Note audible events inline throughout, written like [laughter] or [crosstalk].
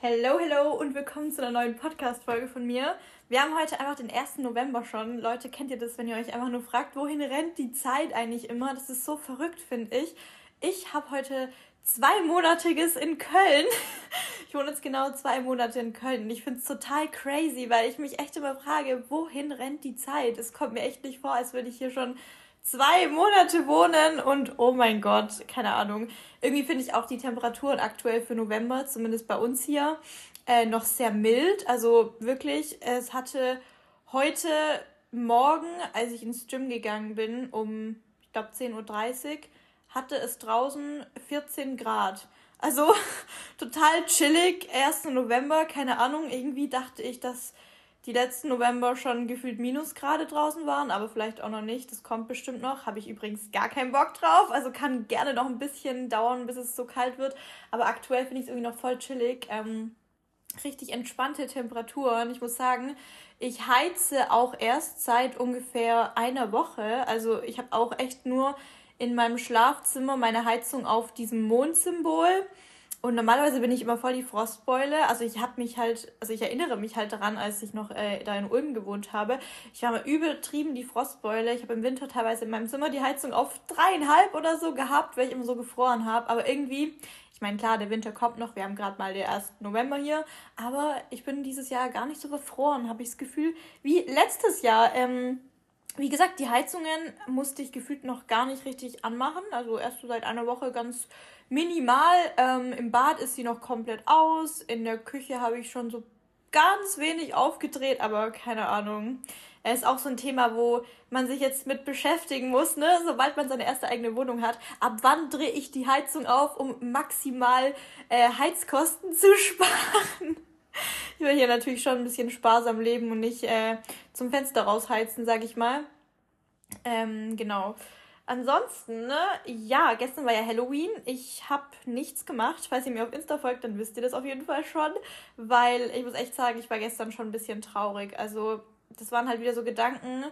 Hello, hello und willkommen zu einer neuen Podcast-Folge von mir. Wir haben heute einfach den 1. November schon. Leute, kennt ihr das, wenn ihr euch einfach nur fragt, wohin rennt die Zeit eigentlich immer? Das ist so verrückt, finde ich. Ich habe heute zweimonatiges in Köln. [laughs] Ich wohne jetzt genau zwei Monate in Köln ich finde es total crazy, weil ich mich echt immer frage, wohin rennt die Zeit? Es kommt mir echt nicht vor, als würde ich hier schon zwei Monate wohnen und oh mein Gott, keine Ahnung. Irgendwie finde ich auch die Temperaturen aktuell für November, zumindest bei uns hier, äh, noch sehr mild. Also wirklich, es hatte heute Morgen, als ich ins Gym gegangen bin, um, ich glaube, 10.30 Uhr, hatte es draußen 14 Grad. Also [laughs] total chillig, 1. November, keine Ahnung, irgendwie dachte ich, dass die letzten November schon gefühlt Minusgrade draußen waren, aber vielleicht auch noch nicht. Das kommt bestimmt noch. Habe ich übrigens gar keinen Bock drauf. Also kann gerne noch ein bisschen dauern, bis es so kalt wird. Aber aktuell finde ich es irgendwie noch voll chillig. Ähm, richtig entspannte Temperaturen. Ich muss sagen, ich heize auch erst seit ungefähr einer Woche. Also ich habe auch echt nur in meinem Schlafzimmer meine Heizung auf diesem Mondsymbol. Und normalerweise bin ich immer voll die Frostbeule. Also ich habe mich halt, also ich erinnere mich halt daran, als ich noch äh, da in Ulm gewohnt habe. Ich war mal übertrieben die Frostbeule. Ich habe im Winter teilweise in meinem Zimmer die Heizung auf dreieinhalb oder so gehabt, weil ich immer so gefroren habe. Aber irgendwie, ich meine, klar, der Winter kommt noch. Wir haben gerade mal den 1. November hier. Aber ich bin dieses Jahr gar nicht so verfroren, habe ich das Gefühl, wie letztes Jahr. Ähm, wie gesagt, die Heizungen musste ich gefühlt noch gar nicht richtig anmachen. Also erst so seit einer Woche ganz minimal. Ähm, Im Bad ist sie noch komplett aus. In der Küche habe ich schon so ganz wenig aufgedreht, aber keine Ahnung. Es ist auch so ein Thema, wo man sich jetzt mit beschäftigen muss, ne? Sobald man seine erste eigene Wohnung hat. Ab wann drehe ich die Heizung auf, um maximal äh, Heizkosten zu [laughs] sparen? Ich will hier natürlich schon ein bisschen sparsam leben und nicht äh, zum Fenster rausheizen, sag ich mal. Ähm, genau. Ansonsten, ne, ja, gestern war ja Halloween. Ich habe nichts gemacht. Falls ihr mir auf Insta folgt, dann wisst ihr das auf jeden Fall schon. Weil ich muss echt sagen, ich war gestern schon ein bisschen traurig. Also, das waren halt wieder so Gedanken,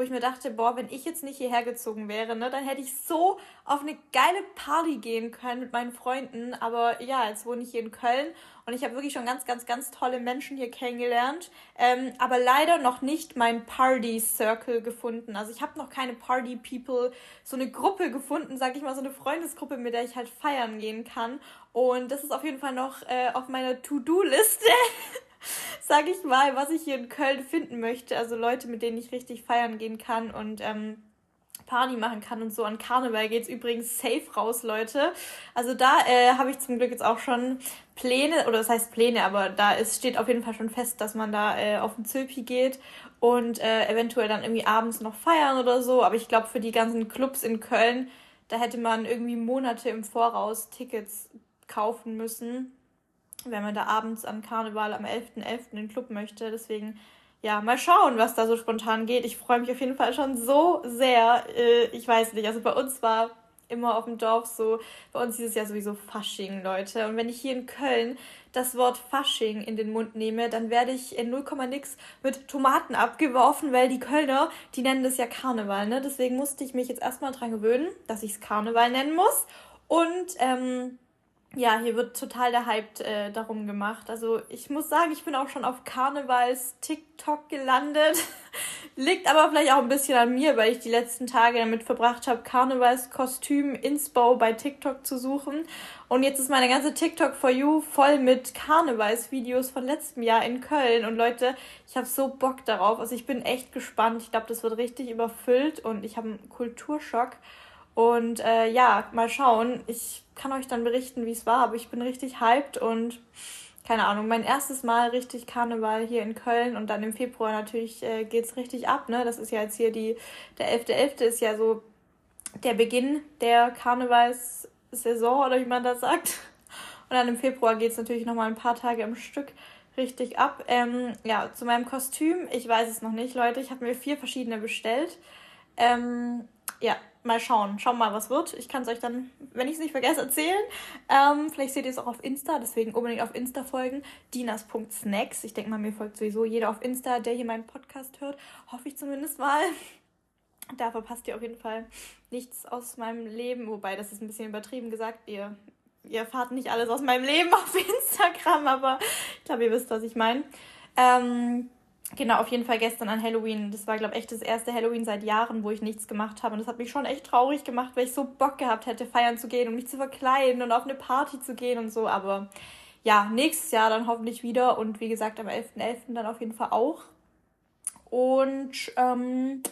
wo ich mir dachte, boah, wenn ich jetzt nicht hierher gezogen wäre, ne, dann hätte ich so auf eine geile Party gehen können mit meinen Freunden. Aber ja, jetzt wohne ich hier in Köln und ich habe wirklich schon ganz, ganz, ganz tolle Menschen hier kennengelernt. Ähm, aber leider noch nicht mein Party Circle gefunden. Also ich habe noch keine Party People, so eine Gruppe gefunden, sag ich mal, so eine Freundesgruppe, mit der ich halt feiern gehen kann. Und das ist auf jeden Fall noch äh, auf meiner To-Do-Liste. [laughs] [laughs] sag ich mal, was ich hier in Köln finden möchte. Also Leute, mit denen ich richtig feiern gehen kann und ähm, Party machen kann und so. An Karneval geht's übrigens safe raus, Leute. Also da äh, habe ich zum Glück jetzt auch schon Pläne, oder das heißt Pläne, aber da ist, steht auf jeden Fall schon fest, dass man da äh, auf den Zülpi geht und äh, eventuell dann irgendwie abends noch feiern oder so. Aber ich glaube, für die ganzen Clubs in Köln, da hätte man irgendwie Monate im Voraus Tickets kaufen müssen wenn man da abends an Karneval am 11.11. .11. in den Club möchte. Deswegen, ja, mal schauen, was da so spontan geht. Ich freue mich auf jeden Fall schon so sehr. Äh, ich weiß nicht, also bei uns war immer auf dem Dorf so, bei uns dieses Jahr sowieso Fasching, Leute. Und wenn ich hier in Köln das Wort Fasching in den Mund nehme, dann werde ich in 0, nix mit Tomaten abgeworfen, weil die Kölner, die nennen das ja Karneval, ne? Deswegen musste ich mich jetzt erstmal dran gewöhnen, dass ich es Karneval nennen muss. Und ähm, ja, hier wird total der Hype äh, darum gemacht. Also ich muss sagen, ich bin auch schon auf Karnevals TikTok gelandet. [laughs] Liegt aber vielleicht auch ein bisschen an mir, weil ich die letzten Tage damit verbracht habe, Karnevalskostüm Inspo bei TikTok zu suchen. Und jetzt ist meine ganze TikTok for You voll mit Karnevalsvideos von letztem Jahr in Köln. Und Leute, ich habe so Bock darauf. Also ich bin echt gespannt. Ich glaube, das wird richtig überfüllt und ich habe einen Kulturschock. Und äh, ja, mal schauen. Ich kann euch dann berichten, wie es war, aber ich bin richtig hyped und keine Ahnung, mein erstes Mal richtig Karneval hier in Köln und dann im Februar natürlich äh, es richtig ab, ne? Das ist ja jetzt hier die, der 11.11. .11. ist ja so der Beginn der Karnevalssaison oder wie man das sagt. Und dann im Februar geht es natürlich nochmal ein paar Tage im Stück richtig ab. Ähm, ja, zu meinem Kostüm, ich weiß es noch nicht, Leute. Ich habe mir vier verschiedene bestellt. Ähm, ja, mal schauen. Schauen mal, was wird. Ich kann es euch dann, wenn ich es nicht vergesse, erzählen. Ähm, vielleicht seht ihr es auch auf Insta, deswegen unbedingt auf Insta folgen. Dinas.snacks. Ich denke mal, mir folgt sowieso jeder auf Insta, der hier meinen Podcast hört. Hoffe ich zumindest mal. [laughs] Da verpasst ihr auf jeden Fall nichts aus meinem Leben. Wobei, das ist ein bisschen übertrieben gesagt. Ihr ihr erfahrt nicht alles aus meinem Leben [laughs] auf Instagram, aber ich glaube, ihr wisst, was ich meine. Ähm, genau, auf jeden Fall gestern an Halloween. Das war, glaube ich, echt das erste Halloween seit Jahren, wo ich nichts gemacht habe. Und das hat mich schon echt traurig gemacht, weil ich so Bock gehabt hätte, feiern zu gehen und mich zu verkleiden und auf eine Party zu gehen und so. Aber ja, nächstes Jahr dann hoffentlich wieder. Und wie gesagt, am 11.11. .11. dann auf jeden Fall auch. Und ähm,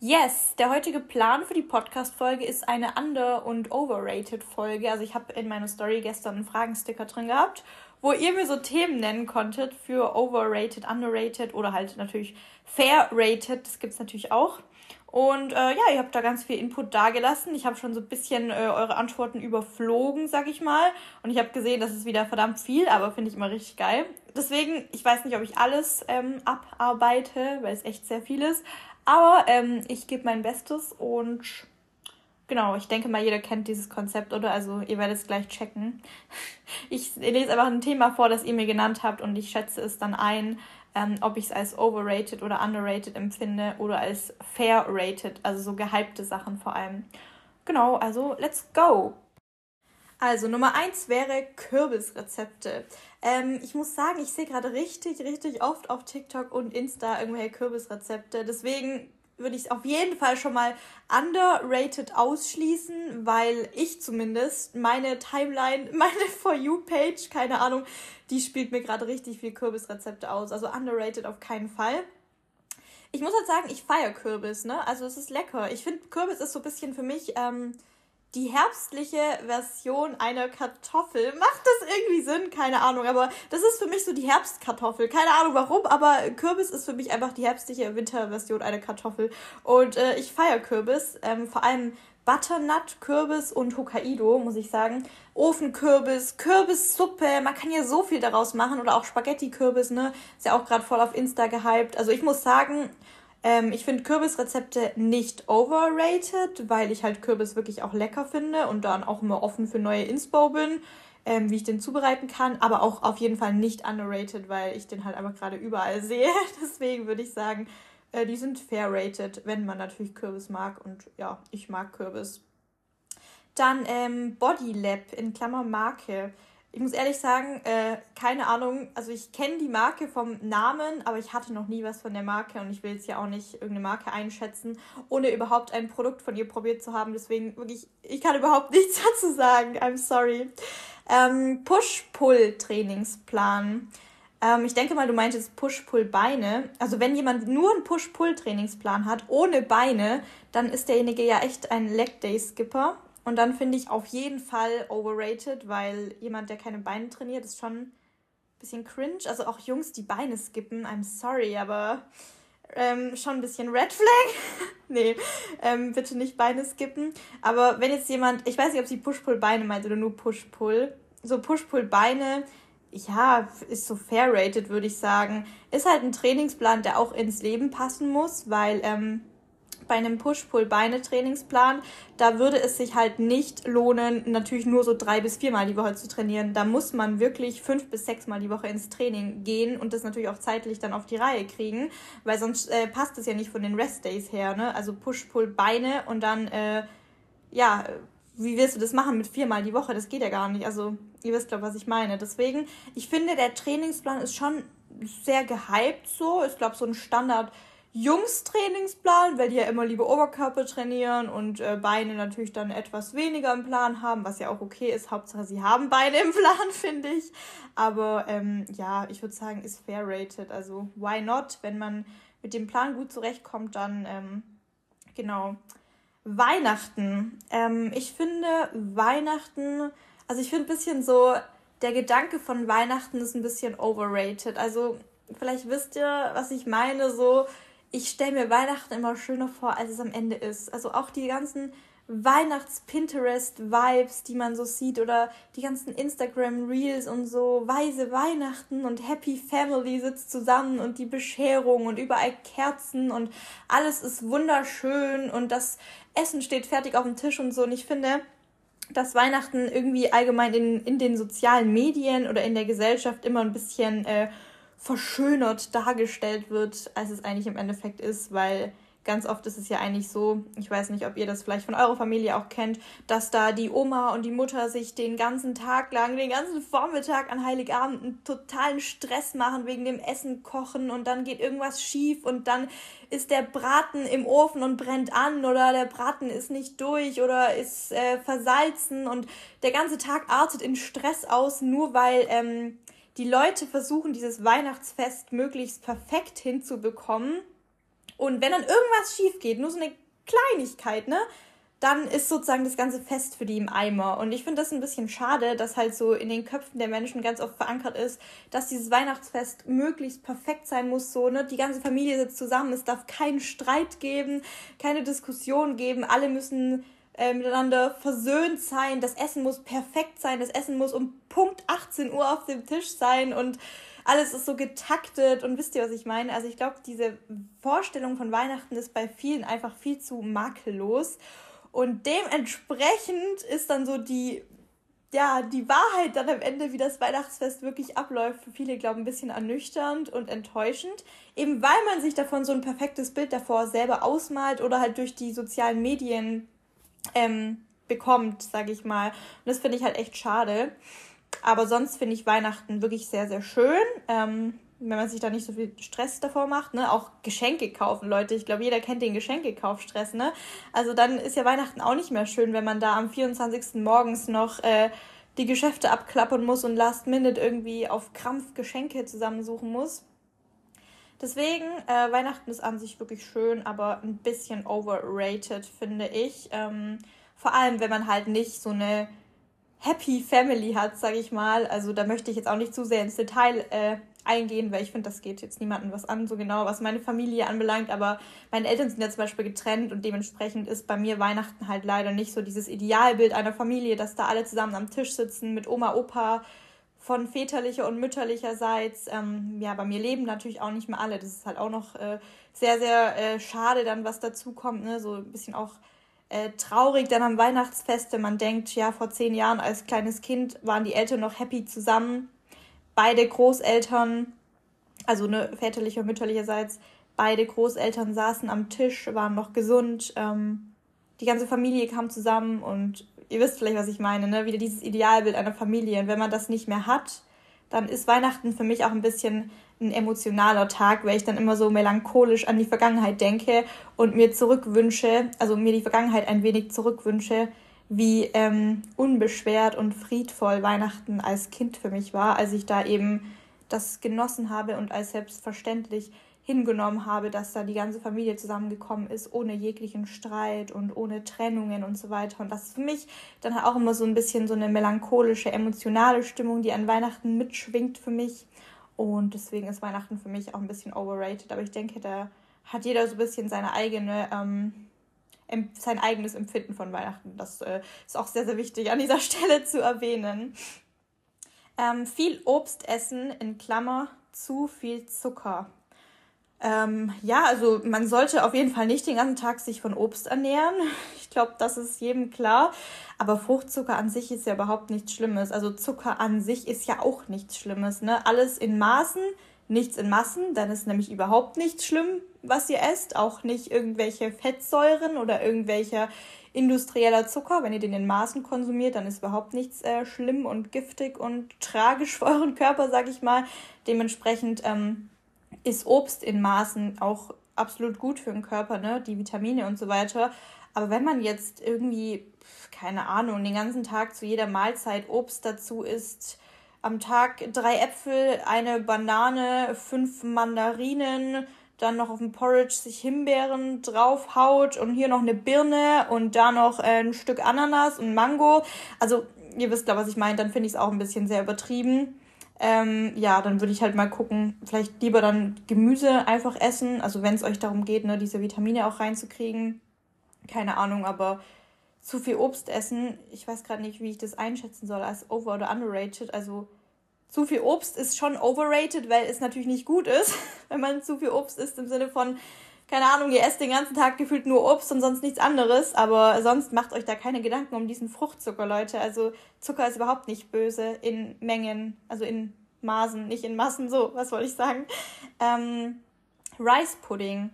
yes, der heutige Plan für die Podcast-Folge ist eine Under- und Overrated-Folge. Also ich habe in meiner Story gestern einen Fragensticker drin gehabt wo ihr mir so Themen nennen konntet für overrated, underrated oder halt natürlich fair rated. Das gibt es natürlich auch. Und äh, ja, ihr habt da ganz viel Input dagelassen. Ich habe schon so ein bisschen äh, eure Antworten überflogen, sag ich mal. Und ich habe gesehen, das ist wieder verdammt viel, aber finde ich immer richtig geil. Deswegen, ich weiß nicht, ob ich alles ähm, abarbeite, weil es echt sehr viel ist. Aber ähm, ich gebe mein Bestes und Genau, ich denke mal, jeder kennt dieses Konzept, oder? Also ihr werdet es gleich checken. [laughs] Ich lese einfach ein Thema vor, das ihr mir genannt habt und ich schätze es dann ein, ähm, ob ich es als overrated oder underrated empfinde oder als fair rated, also so gehypte Sachen vor allem. Genau, also let's go! Also Nummer eins wäre Kürbisrezepte. Ähm, ich muss sagen, ich sehe gerade richtig, richtig oft auf TikTok und Insta irgendwelche Kürbisrezepte. Deswegen würde ich es auf jeden Fall schon mal underrated ausschließen, weil ich zumindest meine Timeline, [laughs] meine For You-Page, keine Ahnung, die spielt mir gerade richtig viel Kürbisrezepte aus. Also underrated auf keinen Fall. Ich muss halt sagen, ich feiere Kürbis, ne? Also es ist lecker. Ich finde, Kürbis ist so ein bisschen für mich ähm, die herbstliche Version einer Kartoffel. Macht das irgendwie Sinn? Keine Ahnung. Aber das ist für mich so die Herbstkartoffel. Keine Ahnung warum, aber Kürbis ist für mich einfach die herbstliche Winterversion einer Kartoffel. Und äh, ich feiere Kürbis. Ähm, vor allem Butternut, Kürbis und Hokkaido, muss ich sagen. Ofenkürbis, Kürbissuppe, man kann ja so viel daraus machen. Oder auch Spaghetti-Kürbis, ne? Ist ja auch gerade voll auf Insta gehypt. Also ich muss sagen, ähm, ich finde Kürbisrezepte nicht overrated, weil ich halt Kürbis wirklich auch lecker finde und dann auch immer offen für neue Inspo bin, ähm, wie ich den zubereiten kann. Aber auch auf jeden Fall nicht underrated, weil ich den halt einfach gerade überall [laughs] sehe. Deswegen würde ich sagen, äh, die sind fair rated, wenn man natürlich Kürbis mag. Und ja, ich mag Kürbis. Dann ähm, Body Lab in Klammer Marke. Ich muss ehrlich sagen, äh, keine Ahnung. Also ich kenne die Marke vom Namen, aber ich hatte noch nie was von der Marke und ich will jetzt ja auch nicht irgendeine Marke einschätzen, ohne überhaupt ein Produkt von ihr probiert zu haben. Deswegen wirklich, ich kann überhaupt [laughs] nichts dazu sagen. I'm sorry. Ähm, Push-Pull-Trainingsplan. Ähm, ich denke mal, du meintest Push-Pull-Beine. Also wenn jemand nur einen Push-Pull-Trainingsplan hat, ohne Beine, dann ist derjenige ja echt ein Leg-Day-Skipper. Und dann finde ich auf jeden Fall overrated, weil jemand, der keine Beine trainiert, ist schon ein bisschen cringe. Also auch Jungs, die Beine skippen, I'm sorry, aber ähm, schon ein bisschen Red Flag. [laughs] nee, ähm, bitte nicht Beine skippen. Aber wenn jetzt jemand, ich weiß nicht, ob sie Push-Pull-Beine meint oder nur Push-Pull. So Push-Pull-Beine, ja, ist so fair rated, würde ich sagen. Ist halt ein Trainingsplan, der auch ins Leben passen muss, weil ähm, bei einem Push-Pull-Beine-Trainingsplan, da würde es sich halt nicht lohnen, natürlich nur so drei bis viermal die Woche zu trainieren. Da muss man wirklich fünf bis sechs Mal die Woche ins Training gehen und das natürlich auch zeitlich dann auf die Reihe kriegen, weil sonst äh, passt es ja nicht von den Rest-Days her, ne? Also Push-Pull-Beine und dann, äh, ja, wie willst du das machen mit viermal die Woche? Das geht ja gar nicht. Also, ihr wisst, glaube was ich meine. Deswegen, ich finde, der Trainingsplan ist schon sehr gehypt so. Ich glaube, so ein Standard- Jungs-Trainingsplan, weil die ja immer lieber Oberkörper trainieren und äh, Beine natürlich dann etwas weniger im Plan haben, was ja auch okay ist. Hauptsache, sie haben Beine im Plan, [laughs] finde ich. Aber ähm, ja, ich würde sagen, ist fair rated. Also, why not? Wenn man mit dem Plan gut zurechtkommt, dann ähm, genau. Weihnachten. Ähm, ich finde Weihnachten, also ich finde ein bisschen so, der Gedanke von Weihnachten ist ein bisschen overrated. Also, vielleicht wisst ihr, was ich meine, so ich stelle mir Weihnachten immer schöner vor, als es am Ende ist. Also auch die ganzen Weihnachts-Pinterest-Vibes, die man so sieht, oder die ganzen Instagram-Reels und so, weise Weihnachten und Happy Family sitzt zusammen und die Bescherung und überall Kerzen und alles ist wunderschön und das Essen steht fertig auf dem Tisch und so. Und ich finde, dass Weihnachten irgendwie allgemein in, in den sozialen Medien oder in der Gesellschaft immer ein bisschen äh, verschönert dargestellt wird, als es eigentlich im Endeffekt ist, weil ganz oft ist es ja eigentlich so, ich weiß nicht, ob ihr das vielleicht von eurer Familie auch kennt, dass da die Oma und die Mutter sich den ganzen Tag lang, den ganzen Vormittag an Heiligabend einen totalen Stress machen wegen dem Essen kochen und dann geht irgendwas schief und dann ist der Braten im Ofen und brennt an oder der Braten ist nicht durch oder ist äh, versalzen und der ganze Tag artet in Stress aus, nur weil ähm, die Leute versuchen, dieses Weihnachtsfest möglichst perfekt hinzubekommen und wenn dann irgendwas schief geht, nur so eine Kleinigkeit, ne? Dann ist sozusagen das ganze Fest für die im Eimer. Und ich finde das ein bisschen schade, dass halt so in den Köpfen der Menschen ganz oft verankert ist, dass dieses Weihnachtsfest möglichst perfekt sein muss, so, ne? Die ganze Familie sitzt zusammen, es darf keinen Streit geben, keine Diskussion geben, alle müssen äh, miteinander versöhnt sein, das Essen muss perfekt sein, das Essen muss um Punkt 18 Uhr auf dem Tisch sein und alles ist so getaktet und wisst ihr, was ich meine? Also ich glaube, diese Vorstellung von Weihnachten ist bei vielen einfach viel zu makellos und dementsprechend ist dann so die ja, die Wahrheit dann am Ende, wie das Weihnachtsfest wirklich abläuft, für viele, glaube ich, ein bisschen ernüchternd und enttäuschend. Eben weil man sich davon so ein perfektes Bild davor selber ausmalt oder halt durch die sozialen Medien ähm, bekommt, sage ich mal. Und das finde ich halt echt schade. Aber sonst finde ich Weihnachten wirklich sehr, sehr schön. Ähm, wenn man sich da nicht so viel Stress davor macht, ne? Auch Geschenke kaufen, Leute. Ich glaube, jeder kennt den Geschenkekaufstress, ne? Also dann ist ja Weihnachten auch nicht mehr schön, wenn man da am 24. morgens noch äh, die Geschäfte abklappern muss und last minute irgendwie auf Krampf Geschenke zusammensuchen muss. Deswegen, äh, Weihnachten ist an sich wirklich schön, aber ein bisschen overrated, finde ich. Ähm, vor allem, wenn man halt nicht so eine Happy Family hat, sage ich mal. Also da möchte ich jetzt auch nicht zu sehr ins Detail äh, eingehen, weil ich finde, das geht jetzt niemandem was an, so genau, was meine Familie anbelangt. Aber meine Eltern sind ja zum Beispiel getrennt und dementsprechend ist bei mir Weihnachten halt leider nicht so dieses Idealbild einer Familie, dass da alle zusammen am Tisch sitzen mit Oma, Opa von väterlicher und mütterlicherseits. Ähm, ja, bei mir leben natürlich auch nicht mehr alle. Das ist halt auch noch äh, sehr, sehr äh, schade dann, was dazu kommt. Ne? So ein bisschen auch äh, traurig dann am Weihnachtsfest, wenn man denkt, ja, vor zehn Jahren als kleines Kind waren die Eltern noch happy zusammen. Beide Großeltern, also ne, väterlicher und mütterlicherseits, beide Großeltern saßen am Tisch, waren noch gesund. Ähm, die ganze Familie kam zusammen und ihr wisst vielleicht, was ich meine, ne? Wieder dieses Idealbild einer Familie. Und wenn man das nicht mehr hat, dann ist Weihnachten für mich auch ein bisschen ein emotionaler Tag, weil ich dann immer so melancholisch an die Vergangenheit denke und mir zurückwünsche, also mir die Vergangenheit ein wenig zurückwünsche, wie ähm, unbeschwert und friedvoll Weihnachten als Kind für mich war, als ich da eben das genossen habe und als selbstverständlich hingenommen habe, dass da die ganze Familie zusammengekommen ist, ohne jeglichen Streit und ohne Trennungen und so weiter. Und das ist für mich dann auch immer so ein bisschen so eine melancholische, emotionale Stimmung, die an Weihnachten mitschwingt für mich. Und deswegen ist Weihnachten für mich auch ein bisschen overrated. Aber ich denke, da hat jeder so ein bisschen seine eigene, ähm, sein eigenes Empfinden von Weihnachten. Das äh, ist auch sehr, sehr wichtig an dieser [laughs] Stelle zu erwähnen. Ähm, viel Obst essen, in Klammer, zu viel Zucker. Ähm, ja, also man sollte auf jeden Fall nicht den ganzen Tag sich von Obst ernähren. [laughs] Ich glaube, das ist jedem klar. Aber Fruchtzucker an sich ist ja überhaupt nichts Schlimmes. Also Zucker an sich ist ja auch nichts Schlimmes. Ne? Alles in Maßen, nichts in Massen. Dann ist nämlich überhaupt nichts schlimm, was ihr esst. Auch nicht irgendwelche Fettsäuren oder irgendwelcher industrieller Zucker. Wenn ihr den in Maßen konsumiert, dann ist überhaupt nichts äh, schlimm und giftig und tragisch [laughs] für euren Körper, sag ich mal. Dementsprechend ähm, ist Obst in Maßen auch absolut gut für den Körper, ne? Die Vitamine und so weiter. Aber wenn man jetzt irgendwie, keine Ahnung, den ganzen Tag zu jeder Mahlzeit Obst dazu isst, am Tag drei Äpfel, eine Banane, fünf Mandarinen, dann noch auf dem Porridge sich Himbeeren draufhaut und hier noch eine Birne und da noch ein Stück Ananas und Mango. Also, ihr wisst ja, was ich meine, dann finde ich es auch ein bisschen sehr übertrieben. Ähm, ja, dann würde ich halt mal gucken, vielleicht lieber dann Gemüse einfach essen, also wenn es euch darum geht, ne, diese Vitamine auch reinzukriegen. Keine Ahnung, aber zu viel Obst essen, ich weiß gerade nicht, wie ich das einschätzen soll als over oder underrated. Also zu viel Obst ist schon overrated, weil es natürlich nicht gut ist, [laughs] wenn man zu viel Obst isst im Sinne von keine Ahnung, ihr esst den ganzen Tag gefühlt nur Obst und sonst nichts anderes, aber sonst macht euch da keine Gedanken um diesen Fruchtzucker, Leute. Also Zucker ist überhaupt nicht böse in Mengen, also in Maßen, nicht in Massen, so, was wollte ich sagen. Ähm, Rice Pudding.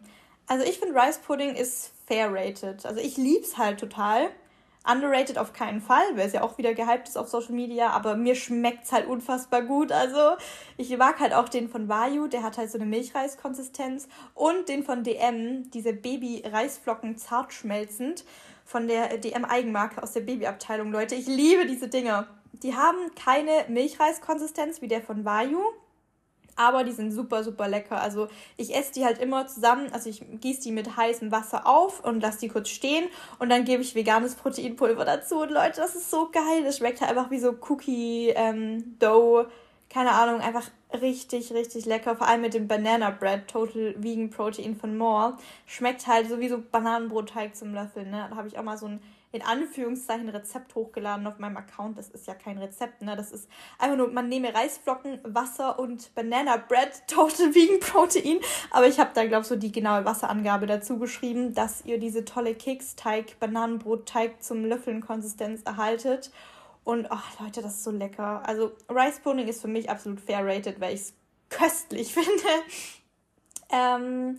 Also ich finde Rice Pudding ist fair rated. Also ich lieb's halt total. Underrated auf keinen Fall, weil es ja auch wieder gehypt ist auf Social Media, aber mir schmeckt's halt unfassbar gut. Also ich mag halt auch den von Vayu, der hat halt so eine Milchreiskonsistenz und den von DM, diese Baby-Reisflocken zart schmelzend von der DM-Eigenmarke aus der Babyabteilung, Leute. Ich liebe diese Dinger. Die haben keine Milchreiskonsistenz wie der von Vayu, aber die sind super, super lecker. Also ich esse die halt immer zusammen. Also ich gieße die mit heißem Wasser auf und lasse die kurz stehen und dann gebe ich veganes Proteinpulver dazu. Und Leute, das ist so geil. Das schmeckt halt einfach wie so Cookie ähm, Dough. Keine Ahnung, einfach richtig, richtig lecker. Vor allem mit dem Banana Bread, Total Vegan Protein von More. Schmeckt halt so wie so Bananenbrotteig zum Löffeln. Ne? Da habe ich auch mal so ein in Anführungszeichen Rezept hochgeladen auf meinem Account. Das ist ja kein Rezept, ne? Das ist einfach nur, man nehme Reisflocken, Wasser und Banana Bread, [laughs] Total Vegan Protein. Aber ich habe da, glaube ich, so die genaue Wasserangabe dazu geschrieben, dass ihr diese tolle Keksteig, Bananenbrotteig zum Löffeln Konsistenz erhaltet. Und ach Leute, das ist so lecker. Also Rice Pudding ist für mich absolut fair rated, weil ich es köstlich [laughs] finde. ähm,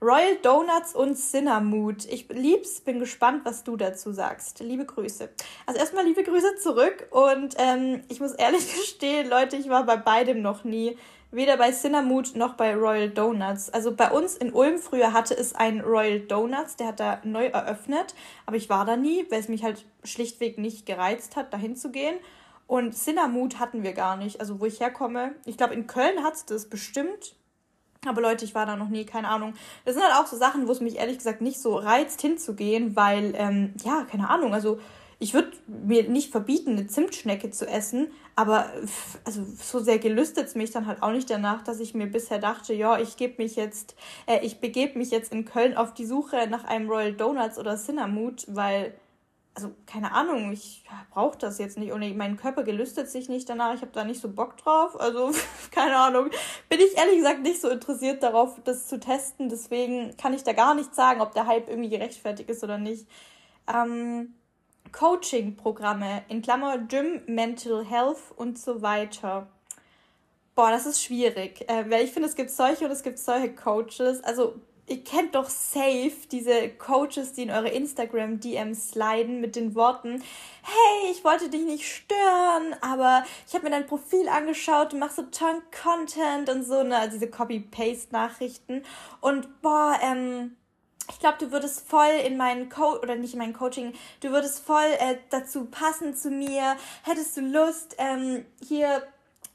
Royal Donuts und Cinnamood. Ich lieb's, bin gespannt, was du dazu sagst. Liebe Grüße. Also erstmal liebe Grüße zurück und ähm, ich muss ehrlich [laughs] gestehen, Leute, ich war bei beidem noch nie. Weder bei Cinnamood noch bei Royal Donuts. Also bei uns in Ulm früher hatte es einen Royal Donuts, der hat da neu eröffnet, aber ich war da nie, weil es mich halt schlichtweg nicht gereizt hat, dahin zu gehen. Und Cinnamood hatten wir gar nicht. Also wo ich herkomme, ich glaube in Köln hat es das bestimmt, aber Leute, ich war da noch nie, keine Ahnung. Das sind halt auch so Sachen, wo es mich ehrlich gesagt nicht so reizt hinzugehen, weil, ähm, ja, keine Ahnung, also ich würde mir nicht verbieten, eine Zimtschnecke zu essen, aber also so sehr gelüstet es mich dann halt auch nicht danach, dass ich mir bisher dachte, ja, ich gebe mich jetzt, äh, ich begebe mich jetzt in Köln auf die Suche nach einem Royal Donuts oder Cinnamon, weil also keine Ahnung, ich brauche das jetzt nicht. Und mein Körper gelüstet sich nicht danach, ich habe da nicht so Bock drauf, also [laughs] keine Ahnung, bin ich ehrlich gesagt nicht so interessiert darauf, das zu testen, deswegen kann ich da gar nicht sagen, ob der Hype irgendwie gerechtfertigt ist oder nicht. Ähm, Coaching-Programme in Klammer Gym, Mental Health und so weiter. Boah, das ist schwierig, äh, weil ich finde, es gibt solche und es gibt solche Coaches. Also ihr kennt doch safe diese Coaches, die in eure Instagram-DMs sliden mit den Worten, hey, ich wollte dich nicht stören, aber ich habe mir dein Profil angeschaut, du machst so tollen Content und so, ne, also diese Copy-Paste-Nachrichten. Und boah, ähm, ich glaube, du würdest voll in meinen Co oder nicht in mein Coaching, du würdest voll äh, dazu passen zu mir. Hättest du Lust, ähm, hier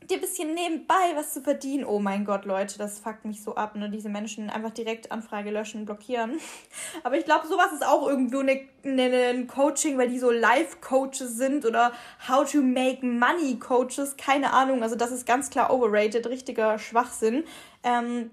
dir ein bisschen nebenbei was zu verdienen. Oh mein Gott, Leute, das fuckt mich so ab, ne? Diese Menschen einfach direkt Anfrage löschen, blockieren. [laughs] Aber ich glaube, sowas ist auch irgendwo eine, eine, ein Coaching, weil die so Life-Coaches sind oder How to Make Money Coaches. Keine Ahnung. Also das ist ganz klar overrated, richtiger Schwachsinn. Ähm,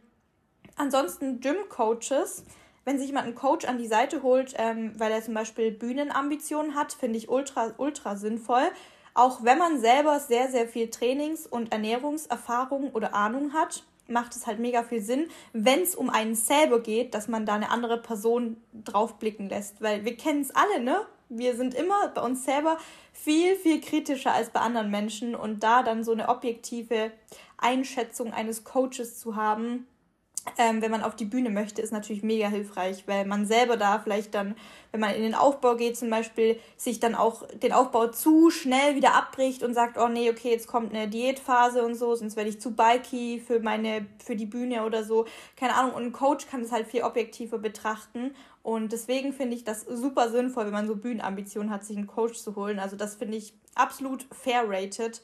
ansonsten Gym-Coaches. Wenn sich jemand einen Coach an die Seite holt, ähm, weil er zum Beispiel Bühnenambitionen hat, finde ich ultra, ultra sinnvoll auch wenn man selber sehr, sehr viel Trainings- und Ernährungserfahrung oder Ahnung hat, macht es halt mega viel Sinn, wenn es um einen selber geht, dass man da eine andere Person draufblicken lässt. Weil wir kennen es alle, ne? Wir sind immer bei uns selber viel, viel kritischer als bei anderen Menschen und da dann so eine objektive Einschätzung eines Coaches zu haben, ähm, wenn man auf die Bühne möchte, ist natürlich mega hilfreich, weil man selber da vielleicht dann, wenn man in den Aufbau geht zum Beispiel, sich dann auch den Aufbau zu schnell wieder abbricht und sagt, oh nee, okay, jetzt kommt eine Diätphase und so, sonst werde ich zu bulky für meine, für die Bühne oder so. Keine Ahnung. Und ein Coach kann das halt viel objektiver betrachten. Und deswegen finde ich das super sinnvoll, wenn man so Bühnenambitionen hat, sich einen Coach zu holen. Also das finde ich absolut fair rated.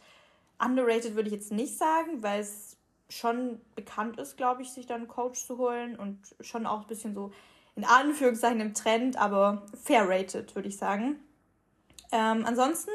Underrated würde ich jetzt nicht sagen, weil es schon bekannt ist, glaube ich, sich dann einen Coach zu holen und schon auch ein bisschen so in Anführungszeichen im Trend, aber fair rated, würde ich sagen. Ähm, ansonsten,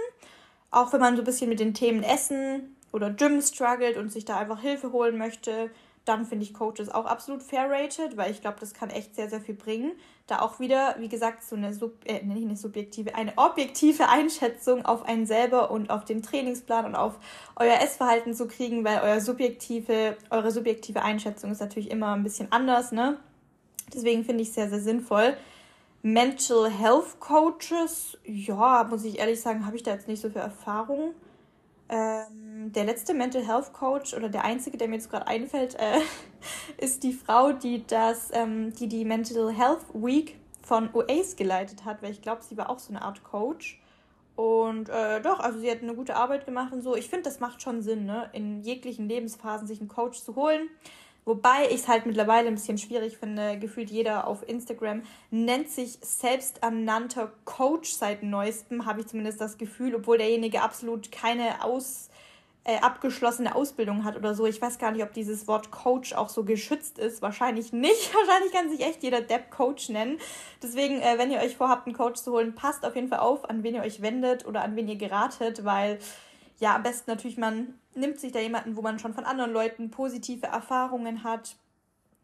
auch wenn man so ein bisschen mit den Themen Essen oder Gym struggelt und sich da einfach Hilfe holen möchte, dann finde ich Coaches auch absolut fair rated, weil ich glaube, das kann echt sehr, sehr viel bringen. Da auch wieder, wie gesagt, so eine, Sub äh, nicht eine subjektive, eine objektive Einschätzung auf einen selber und auf den Trainingsplan und auf euer Essverhalten zu kriegen, weil euer subjektive, eure subjektive Einschätzung ist natürlich immer ein bisschen anders, ne? Deswegen finde ich es sehr, sehr sinnvoll. Mental Health Coaches, ja, muss ich ehrlich sagen, habe ich da jetzt nicht so viel Erfahrung. Ähm, der letzte Mental Health Coach oder der einzige, der mir jetzt gerade einfällt, äh, [laughs] ist die Frau, die das, ähm, die die Mental Health Week von OACE geleitet hat, weil ich glaube, sie war auch so eine Art Coach. Und äh, doch, also sie hat eine gute Arbeit gemacht und so. Ich finde, das macht schon Sinn, ne? in jeglichen Lebensphasen sich einen Coach zu holen. Wobei ich es halt mittlerweile ein bisschen schwierig finde. Gefühlt jeder auf Instagram nennt sich selbsternannter Coach seit neuestem, habe ich zumindest das Gefühl, obwohl derjenige absolut keine aus, äh, abgeschlossene Ausbildung hat oder so. Ich weiß gar nicht, ob dieses Wort Coach auch so geschützt ist. Wahrscheinlich nicht. [laughs] Wahrscheinlich kann sich echt jeder Depp Coach nennen. Deswegen, äh, wenn ihr euch vorhabt, einen Coach zu holen, passt auf jeden Fall auf, an wen ihr euch wendet oder an wen ihr geratet, weil ja, am besten natürlich, man nimmt sich da jemanden, wo man schon von anderen Leuten positive Erfahrungen hat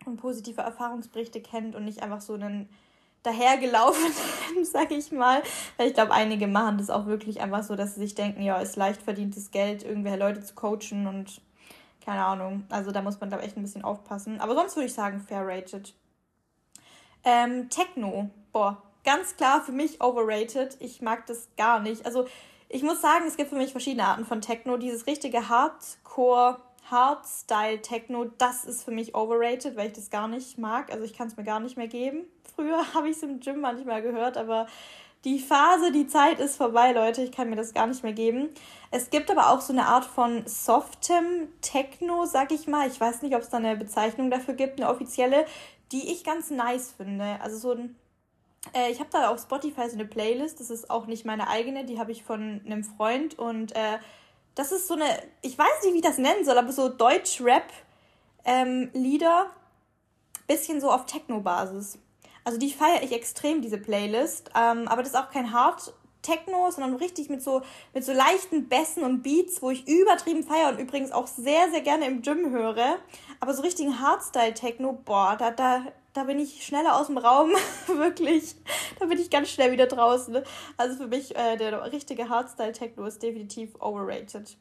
und positive Erfahrungsberichte kennt und nicht einfach so einen dahergelaufenen, [laughs] sag ich mal. Weil ich glaube, einige machen das auch wirklich einfach so, dass sie sich denken, ja, ist leicht verdientes Geld, irgendwelche Leute zu coachen und keine Ahnung. Also da muss man, glaube ich, echt ein bisschen aufpassen. Aber sonst würde ich sagen, fair rated. Ähm, Techno, boah, ganz klar für mich overrated. Ich mag das gar nicht. Also ich muss sagen, es gibt für mich verschiedene Arten von Techno. Dieses richtige Hardcore, Hardstyle Techno, das ist für mich overrated, weil ich das gar nicht mag. Also ich kann es mir gar nicht mehr geben. Früher [laughs] habe ich es im Gym manchmal gehört, aber die Phase, die Zeit ist vorbei, Leute. Ich kann mir das gar nicht mehr geben. Es gibt aber auch so eine Art von softem Techno, sag ich mal. Ich weiß nicht, ob es da eine Bezeichnung dafür gibt, eine offizielle, die ich ganz nice finde. Also so ein äh, ich habe da auf Spotify so eine Playlist, das ist auch nicht meine eigene, die habe ich von einem Freund und äh, das ist so eine, ich weiß nicht, wie ich das nennen soll, aber so Deutsch-Rap-Lieder, ähm, bisschen so auf Techno-Basis. Also die feiere ich extrem, diese Playlist, ähm, aber das ist auch kein Hard Techno, sondern richtig mit so, mit so leichten Bässen und Beats, wo ich übertrieben feiere und übrigens auch sehr, sehr gerne im Gym höre. Aber so richtigen Hardstyle-Techno, boah, da, da, da bin ich schneller aus dem Raum, [laughs] wirklich. Da bin ich ganz schnell wieder draußen. Also für mich, äh, der richtige Hardstyle-Techno ist definitiv overrated.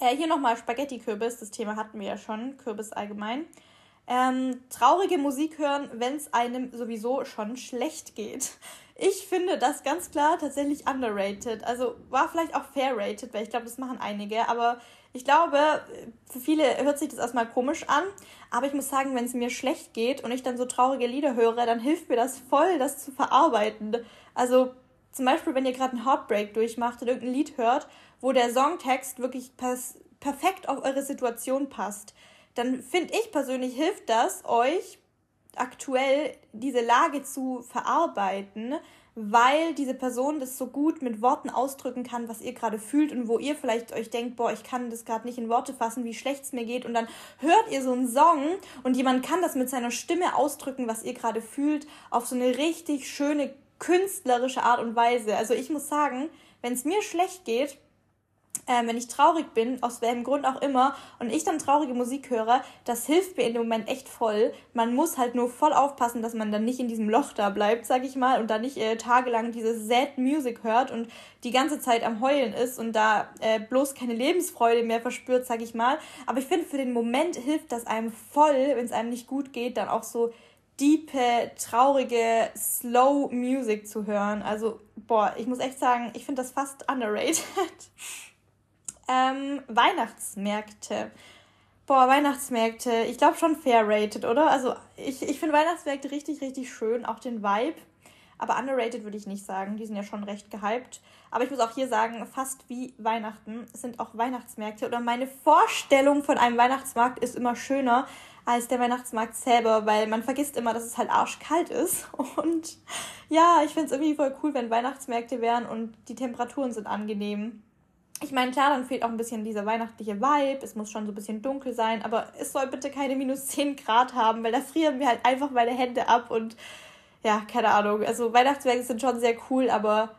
Äh, hier nochmal Spaghetti-Kürbis, das Thema hatten wir ja schon, Kürbis allgemein. Ähm, traurige Musik hören, wenn es einem sowieso schon schlecht geht. Ich finde das ganz klar tatsächlich underrated. Also war vielleicht auch fair rated, weil ich glaube, das machen einige, aber ich glaube, für viele hört sich das erstmal komisch an, aber ich muss sagen, wenn es mir schlecht geht und ich dann so traurige Lieder höre, dann hilft mir das voll, das zu verarbeiten. Also zum Beispiel, wenn ihr gerade einen Heartbreak durchmacht und irgendein Lied hört, wo der Songtext wirklich perfekt auf eure Situation passt, dann finde ich persönlich hilft das euch aktuell diese Lage zu verarbeiten, weil diese Person das so gut mit Worten ausdrücken kann, was ihr gerade fühlt und wo ihr vielleicht euch denkt, boah, ich kann das gerade nicht in Worte fassen, wie schlecht es mir geht und dann hört ihr so einen Song und jemand kann das mit seiner Stimme ausdrücken, was ihr gerade fühlt, auf so eine richtig schöne künstlerische Art und Weise. Also ich muss sagen, wenn es mir schlecht geht, äh, wenn ich traurig bin, aus welchem Grund auch immer, und ich dann traurige Musik höre, das hilft mir in dem Moment echt voll. Man muss halt nur voll aufpassen, dass man dann nicht in diesem Loch da bleibt, sag ich mal, und da nicht äh, tagelang diese Sad Music hört und die ganze Zeit am Heulen ist und da äh, bloß keine Lebensfreude mehr verspürt, sag ich mal. Aber ich finde, für den Moment hilft das einem voll, wenn es einem nicht gut geht, dann auch so diepe, traurige, slow Music zu hören. Also, boah, ich muss echt sagen, ich finde das fast underrated. [laughs] Ähm, Weihnachtsmärkte. Boah, Weihnachtsmärkte. Ich glaube schon fair rated, oder? Also ich, ich finde Weihnachtsmärkte richtig, richtig schön. Auch den Vibe. Aber underrated würde ich nicht sagen. Die sind ja schon recht gehypt. Aber ich muss auch hier sagen, fast wie Weihnachten sind auch Weihnachtsmärkte. Oder meine Vorstellung von einem Weihnachtsmarkt ist immer schöner als der Weihnachtsmarkt selber, weil man vergisst immer, dass es halt arschkalt ist. [laughs] Und ja, ich finde es irgendwie voll cool, wenn Weihnachtsmärkte wären und die Temperaturen sind angenehm ich meine, klar, dann fehlt auch ein bisschen dieser weihnachtliche Vibe. Es muss schon so ein bisschen dunkel sein, aber es soll bitte keine minus 10 Grad haben, weil da frieren mir halt einfach meine Hände ab und ja, keine Ahnung. Also Weihnachtswerke sind schon sehr cool, aber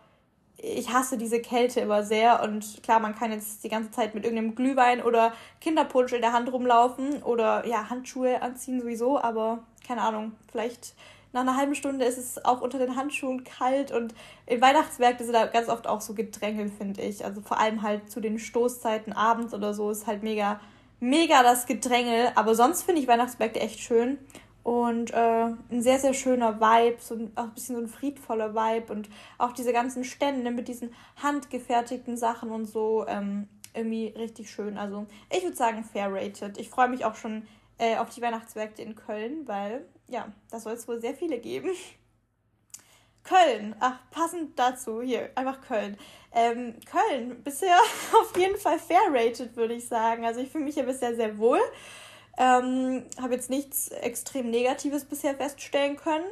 ich hasse diese Kälte immer sehr und klar, man kann jetzt die ganze Zeit mit irgendeinem Glühwein oder Kinderpunsch in der Hand rumlaufen oder ja, Handschuhe anziehen sowieso, aber keine Ahnung, vielleicht nach einer halben Stunde ist es auch unter den Handschuhen kalt und in Weihnachtsmärkten sind da ganz oft auch so Gedränge, finde ich. Also vor allem halt zu den Stoßzeiten abends oder so ist halt mega, mega das Gedränge. Aber sonst finde ich Weihnachtsmärkte echt schön und äh, ein sehr, sehr schöner Vibe, so ein, auch ein bisschen so ein friedvoller Vibe und auch diese ganzen Stände mit diesen handgefertigten Sachen und so. Ähm, irgendwie richtig schön. Also ich würde sagen fair rated. Ich freue mich auch schon äh, auf die Weihnachtsmärkte in Köln, weil ja, da soll es wohl sehr viele geben. Köln, ach, passend dazu, hier, einfach Köln. Ähm, Köln, bisher [laughs] auf jeden Fall fair rated, würde ich sagen. Also ich fühle mich ja bisher sehr wohl. Ähm, Habe jetzt nichts extrem Negatives bisher feststellen können.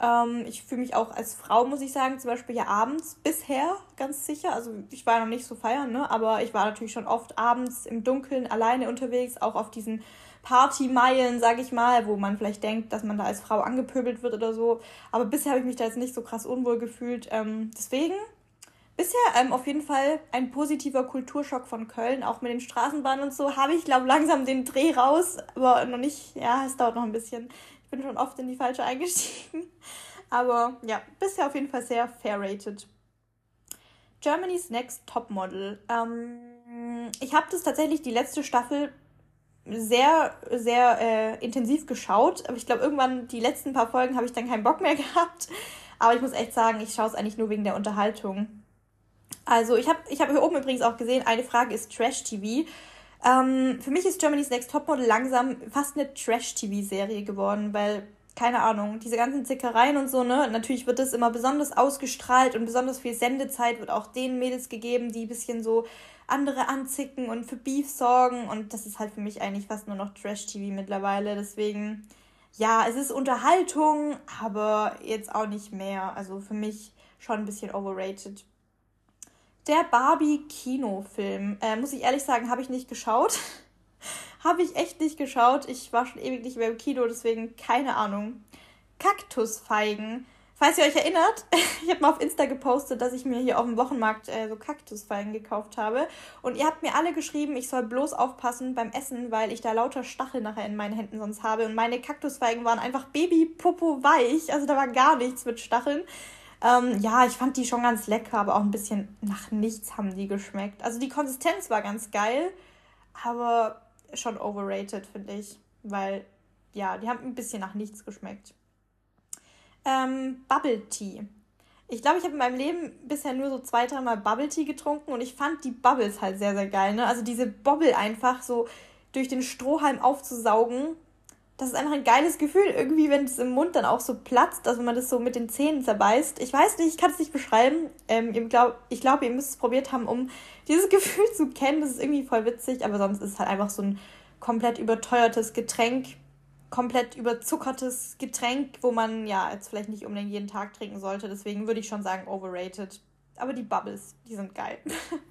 Ähm, ich fühle mich auch als Frau, muss ich sagen, zum Beispiel ja abends bisher ganz sicher. Also ich war noch nicht so feiern, ne? aber ich war natürlich schon oft abends im Dunkeln alleine unterwegs, auch auf diesen Partymeilen, sag ich mal, wo man vielleicht denkt, dass man da als Frau angepöbelt wird oder so. Aber bisher habe ich mich da jetzt nicht so krass unwohl gefühlt. Ähm, deswegen bisher ähm, auf jeden Fall ein positiver Kulturschock von Köln, auch mit den Straßenbahnen und so. Habe ich, glaube langsam den Dreh raus, aber noch nicht. Ja, es dauert noch ein bisschen. Ich bin schon oft in die falsche eingestiegen. [laughs] Aber ja, bisher auf jeden Fall sehr fair rated. Germany's Next Topmodel. Ähm, ich habe das tatsächlich die letzte Staffel sehr, sehr äh, intensiv geschaut. Aber ich glaube, irgendwann die letzten paar Folgen habe ich dann keinen Bock mehr [laughs] gehabt. Aber ich muss echt sagen, ich schaue es eigentlich nur wegen der Unterhaltung. Also ich habe ich hab hier oben übrigens auch gesehen, eine Frage ist Trash-TV. Ähm, für mich ist Germany's Next Topmodel langsam fast eine Trash-TV-Serie geworden, weil, keine Ahnung, diese ganzen Zickereien und so, ne, natürlich wird das immer besonders ausgestrahlt und besonders viel Sendezeit wird auch den Mädels gegeben, die ein bisschen so andere anzicken und für Beef sorgen. Und das ist halt für mich eigentlich fast nur noch Trash-TV mittlerweile. Deswegen, ja, es ist Unterhaltung, aber jetzt auch nicht mehr. Also für mich schon ein bisschen overrated. Der Barbie-Kinofilm, äh, muss ich ehrlich sagen, habe ich nicht geschaut. [laughs] habe ich echt nicht geschaut. Ich war schon ewig nicht mehr im Kino, deswegen keine Ahnung. Kaktusfeigen Falls ihr euch erinnert, [laughs] ich habe mal auf Insta gepostet, dass ich mir hier auf dem Wochenmarkt äh, so Kaktusfallen gekauft habe. Und ihr habt mir alle geschrieben, ich soll bloß aufpassen beim Essen, weil ich da lauter Stachel nachher in meinen Händen sonst habe. Und meine Kaktusfeigen waren einfach Baby-Popo weich. Also da war gar nichts mit Stacheln. Ähm, ja, ich fand die schon ganz lecker, aber auch ein bisschen nach nichts haben die geschmeckt. Also die Konsistenz war ganz geil, aber schon overrated, finde ich. Weil, ja, die haben ein bisschen nach nichts geschmeckt. Ähm, Bubble Tea. Ich glaube, ich habe in meinem Leben bisher nur so zwei, dreimal Bubble Tea getrunken und ich fand die Bubbles halt sehr, sehr geil. Ne? Also diese Bobble einfach so durch den Strohhalm aufzusaugen. Das ist einfach ein geiles Gefühl, irgendwie, wenn es im Mund dann auch so platzt, also wenn man das so mit den Zähnen zerbeißt. Ich weiß nicht, ich kann es nicht beschreiben. Ähm, ich glaube, ihr müsst es probiert haben, um [laughs] dieses Gefühl zu kennen. Das ist irgendwie voll witzig, aber sonst ist es halt einfach so ein komplett überteuertes Getränk komplett überzuckertes Getränk, wo man ja jetzt vielleicht nicht unbedingt jeden Tag trinken sollte. Deswegen würde ich schon sagen, overrated. Aber die Bubbles, die sind geil.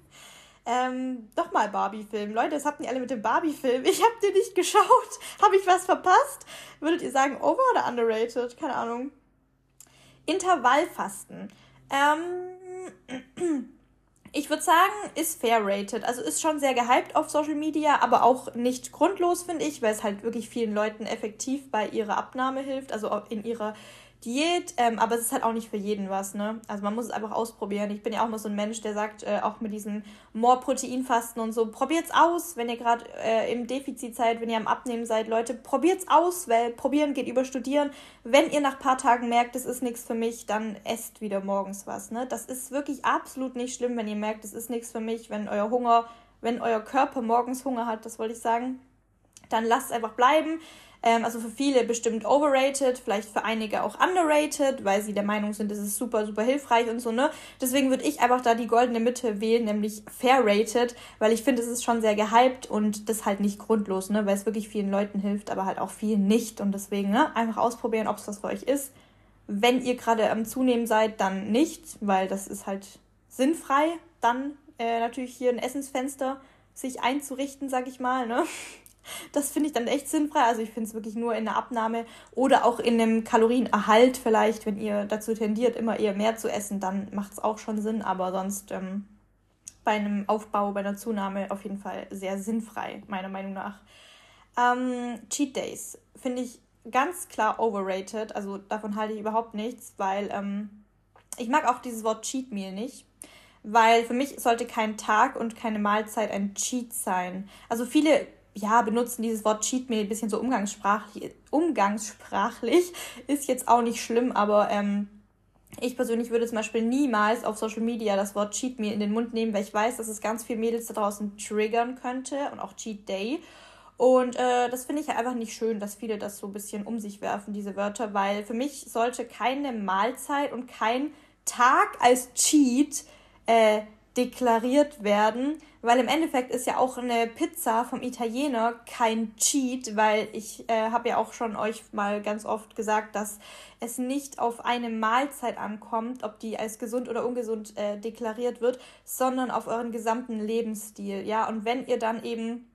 [laughs] ähm, doch mal Barbie-Film. Leute, das habt ihr alle mit dem Barbie-Film. Ich hab den nicht geschaut. [laughs] Habe ich was verpasst? Würdet ihr sagen, over oder underrated? Keine Ahnung. Intervallfasten. Ähm. [clears throat] Ich würde sagen, ist fair rated. Also ist schon sehr gehypt auf Social Media, aber auch nicht grundlos, finde ich, weil es halt wirklich vielen Leuten effektiv bei ihrer Abnahme hilft, also in ihrer Diät, ähm, aber es ist halt auch nicht für jeden was, ne? Also man muss es einfach ausprobieren. Ich bin ja auch mal so ein Mensch, der sagt, äh, auch mit diesem more Proteinfasten und so, probiert's aus, wenn ihr gerade äh, im Defizit seid, wenn ihr am Abnehmen seid, Leute, probiert's aus, weil probieren geht über studieren. Wenn ihr nach paar Tagen merkt, es ist nichts für mich, dann esst wieder morgens was, ne? Das ist wirklich absolut nicht schlimm, wenn ihr merkt, es ist nichts für mich, wenn euer Hunger, wenn euer Körper morgens Hunger hat, das wollte ich sagen, dann lasst es einfach bleiben. Ähm, also für viele bestimmt overrated, vielleicht für einige auch underrated, weil sie der Meinung sind, das ist super, super hilfreich und so, ne? Deswegen würde ich einfach da die goldene Mitte wählen, nämlich fair rated, weil ich finde, es ist schon sehr gehypt und das halt nicht grundlos, ne? Weil es wirklich vielen Leuten hilft, aber halt auch vielen nicht. Und deswegen, ne? Einfach ausprobieren, ob es was für euch ist. Wenn ihr gerade am Zunehmen seid, dann nicht, weil das ist halt sinnfrei, dann äh, natürlich hier ein Essensfenster sich einzurichten, sag ich mal, ne? Das finde ich dann echt sinnfrei. Also ich finde es wirklich nur in der Abnahme oder auch in einem Kalorienerhalt vielleicht, wenn ihr dazu tendiert, immer eher mehr zu essen, dann macht es auch schon Sinn. Aber sonst ähm, bei einem Aufbau, bei einer Zunahme auf jeden Fall sehr sinnfrei, meiner Meinung nach. Ähm, Cheat Days finde ich ganz klar overrated. Also davon halte ich überhaupt nichts, weil ähm, ich mag auch dieses Wort Cheat Meal nicht weil für mich sollte kein Tag und keine Mahlzeit ein Cheat sein. Also viele ja, benutzen dieses Wort Cheat Meal ein bisschen so umgangssprachlich, umgangssprachlich. Ist jetzt auch nicht schlimm, aber ähm, Ich persönlich würde zum Beispiel niemals auf Social Media das Wort Cheat Meal in den Mund nehmen, weil ich weiß, dass es ganz viele Mädels da draußen triggern könnte und auch Cheat Day. Und äh, das finde ich ja einfach nicht schön, dass viele das so ein bisschen um sich werfen, diese Wörter, weil für mich sollte keine Mahlzeit und kein Tag als Cheat äh, deklariert werden, weil im Endeffekt ist ja auch eine Pizza vom Italiener kein Cheat, weil ich äh, habe ja auch schon euch mal ganz oft gesagt, dass es nicht auf eine Mahlzeit ankommt, ob die als gesund oder ungesund äh, deklariert wird, sondern auf euren gesamten Lebensstil. Ja, und wenn ihr dann eben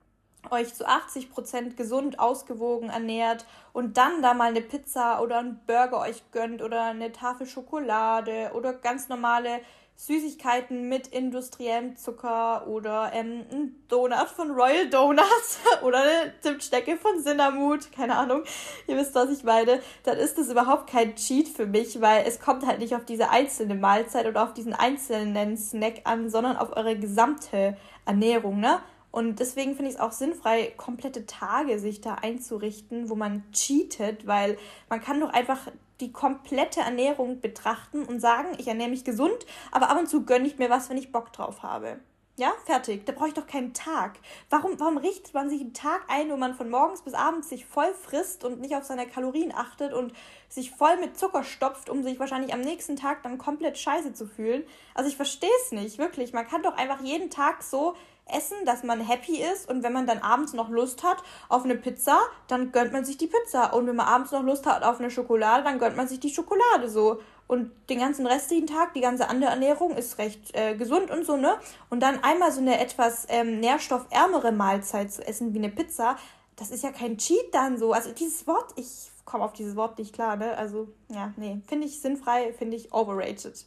euch zu 80 Prozent gesund, ausgewogen ernährt und dann da mal eine Pizza oder einen Burger euch gönnt oder eine Tafel Schokolade oder ganz normale Süßigkeiten mit industriellem Zucker oder ähm, ein Donut von Royal Donuts [laughs] oder eine Zimtstecke von Cinnamut, keine Ahnung, ihr wisst, was ich meine, dann ist das überhaupt kein Cheat für mich, weil es kommt halt nicht auf diese einzelne Mahlzeit oder auf diesen einzelnen Snack an, sondern auf eure gesamte Ernährung, ne? Und deswegen finde ich es auch sinnfrei, komplette Tage sich da einzurichten, wo man cheatet, weil man kann doch einfach die komplette Ernährung betrachten und sagen, ich ernähre mich gesund, aber ab und zu gönne ich mir was, wenn ich Bock drauf habe. Ja, fertig. Da brauche ich doch keinen Tag. Warum, warum richtet man sich einen Tag ein, wo man von morgens bis abends sich voll frisst und nicht auf seine Kalorien achtet und sich voll mit Zucker stopft, um sich wahrscheinlich am nächsten Tag dann komplett scheiße zu fühlen? Also ich verstehe es nicht, wirklich. Man kann doch einfach jeden Tag so essen, dass man happy ist und wenn man dann abends noch Lust hat auf eine Pizza, dann gönnt man sich die Pizza und wenn man abends noch Lust hat auf eine Schokolade, dann gönnt man sich die Schokolade so und den ganzen restlichen Tag, die ganze andere Ernährung ist recht äh, gesund und so, ne? Und dann einmal so eine etwas ähm, nährstoffärmere Mahlzeit zu essen wie eine Pizza, das ist ja kein Cheat dann so. Also dieses Wort, ich komme auf dieses Wort nicht klar, ne? Also, ja, nee, finde ich sinnfrei, finde ich overrated.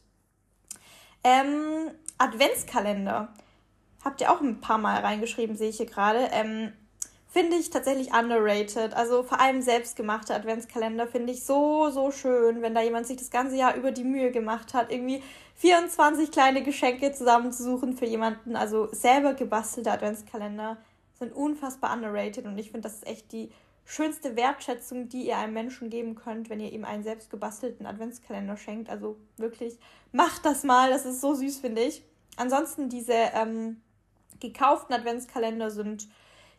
Ähm, Adventskalender habt ihr auch ein paar Mal reingeschrieben, sehe ich hier gerade. Ähm, finde ich tatsächlich underrated. Also vor allem selbstgemachte Adventskalender finde ich so, so schön, wenn da jemand sich das ganze Jahr über die Mühe gemacht hat, irgendwie 24 kleine Geschenke zusammenzusuchen für jemanden. Also selber gebastelte Adventskalender sind unfassbar underrated und ich finde, das ist echt die schönste Wertschätzung, die ihr einem Menschen geben könnt, wenn ihr ihm einen selbst gebastelten Adventskalender schenkt. Also wirklich, macht das mal, das ist so süß, finde ich. Ansonsten diese ähm, gekauften Adventskalender sind,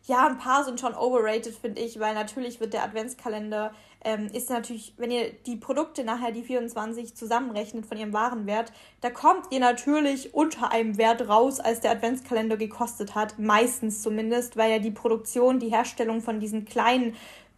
ja, ein paar sind schon overrated, finde ich, weil natürlich wird der Adventskalender, ähm, ist natürlich, wenn ihr die Produkte nachher, die 24 zusammenrechnet von ihrem Warenwert, da kommt ihr natürlich unter einem Wert raus, als der Adventskalender gekostet hat, meistens zumindest, weil ja die Produktion, die Herstellung von diesen kleinen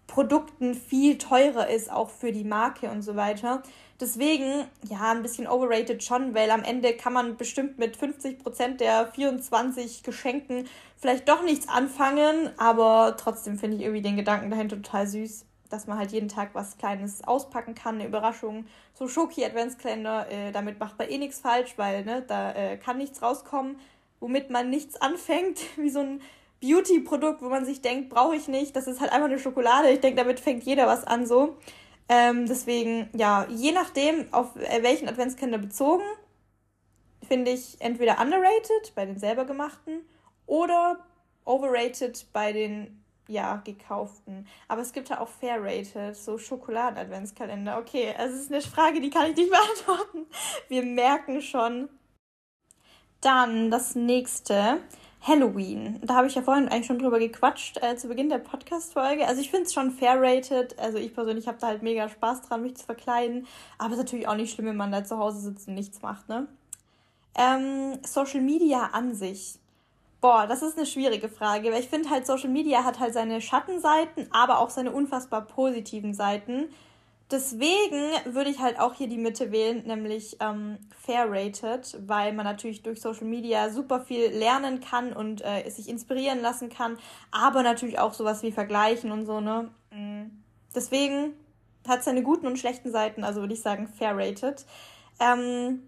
Produkten viel teurer ist, auch für die Marke und so weiter. Deswegen, ja, ein bisschen overrated schon, weil am Ende kann man bestimmt mit 50% der 24 Geschenken vielleicht doch nichts anfangen, aber trotzdem finde ich irgendwie den Gedanken dahinter total süß, dass man halt jeden Tag was Kleines auspacken kann, eine Überraschung. So Schoki-Adventskalender, äh, damit macht man eh nichts falsch, weil ne, da äh, kann nichts rauskommen, womit man nichts anfängt, [laughs] wie so ein Beauty-Produkt, wo man sich denkt, brauche ich nicht, das ist halt einfach eine Schokolade. Ich denke, damit fängt jeder was an so. Ähm, deswegen, ja, je nachdem, auf äh, welchen Adventskalender bezogen, finde ich entweder underrated bei den selber gemachten oder overrated bei den ja, gekauften. Aber es gibt ja auch fair-rated, so Schokoladen-Adventskalender. Okay, also es ist eine Frage, die kann ich nicht [laughs] beantworten. Wir merken schon. Dann das nächste. Halloween. Da habe ich ja vorhin eigentlich schon drüber gequatscht äh, zu Beginn der Podcast-Folge. Also ich finde es schon fair-rated. Also ich persönlich habe da halt mega Spaß dran, mich zu verkleiden. Aber es ist natürlich auch nicht schlimm, wenn man da zu Hause sitzt und nichts macht, ne? Ähm, Social Media an sich. Boah, das ist eine schwierige Frage, weil ich finde halt, Social Media hat halt seine Schattenseiten, aber auch seine unfassbar positiven Seiten. Deswegen würde ich halt auch hier die Mitte wählen, nämlich ähm, fair rated, weil man natürlich durch Social Media super viel lernen kann und äh, sich inspirieren lassen kann, aber natürlich auch sowas wie vergleichen und so, ne? Mhm. Deswegen hat es seine guten und schlechten Seiten, also würde ich sagen fair rated. Ähm,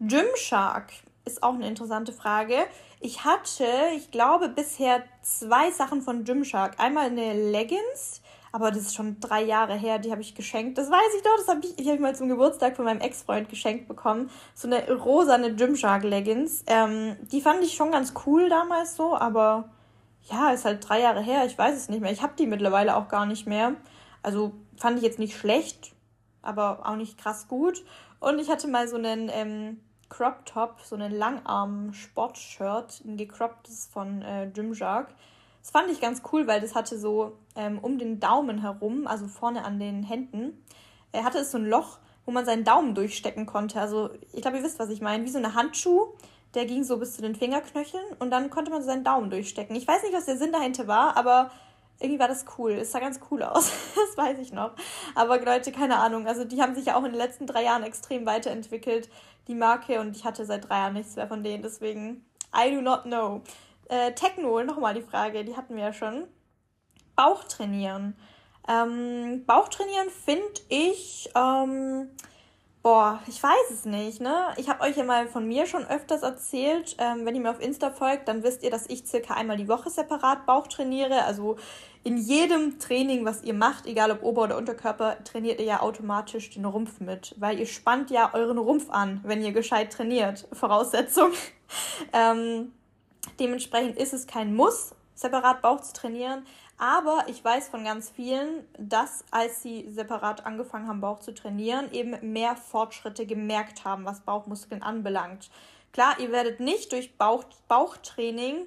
Gymshark ist auch eine interessante Frage. Ich hatte, ich glaube, bisher zwei Sachen von Gymshark. Einmal eine Leggings aber das ist schon drei Jahre her, die habe ich geschenkt. Das weiß ich doch, das habe ich, die habe mal zum Geburtstag von meinem Ex-Freund geschenkt bekommen. So eine rosane Gymshark-Leggings. Ähm, die fand ich schon ganz cool damals so, aber ja, ist halt drei Jahre her, ich weiß es nicht mehr. Ich habe die mittlerweile auch gar nicht mehr. Also fand ich jetzt nicht schlecht, aber auch nicht krass gut. Und ich hatte mal so einen ähm, Crop Top, so einen Langarm-Sportshirt, ein gecropptes von äh, Gymshark. Das fand ich ganz cool, weil das hatte so ähm, um den Daumen herum, also vorne an den Händen, er hatte es so ein Loch, wo man seinen Daumen durchstecken konnte. Also ich glaube, ihr wisst, was ich meine. Wie so eine Handschuh, der ging so bis zu den Fingerknöcheln und dann konnte man seinen Daumen durchstecken. Ich weiß nicht, was der Sinn dahinter war, aber irgendwie war das cool. Es sah ganz cool aus. [laughs] das weiß ich noch. Aber Leute, keine Ahnung. Also die haben sich ja auch in den letzten drei Jahren extrem weiterentwickelt, die Marke. Und ich hatte seit drei Jahren nichts mehr von denen. Deswegen, I do not know. Äh, Techno, nochmal die Frage, die hatten wir ja schon. Bauch trainieren. Ähm, Bauch trainieren finde ich, ähm, boah, ich weiß es nicht, ne? Ich habe euch ja mal von mir schon öfters erzählt. Ähm, wenn ihr mir auf Insta folgt, dann wisst ihr, dass ich circa einmal die Woche separat Bauch trainiere. Also in jedem Training, was ihr macht, egal ob Ober- oder Unterkörper, trainiert ihr ja automatisch den Rumpf mit, weil ihr spannt ja euren Rumpf an, wenn ihr gescheit trainiert. Voraussetzung. [laughs] ähm, dementsprechend ist es kein Muss, separat Bauch zu trainieren. Aber ich weiß von ganz vielen, dass als sie separat angefangen haben, Bauch zu trainieren, eben mehr Fortschritte gemerkt haben, was Bauchmuskeln anbelangt. Klar, ihr werdet nicht durch Bauch, Bauchtraining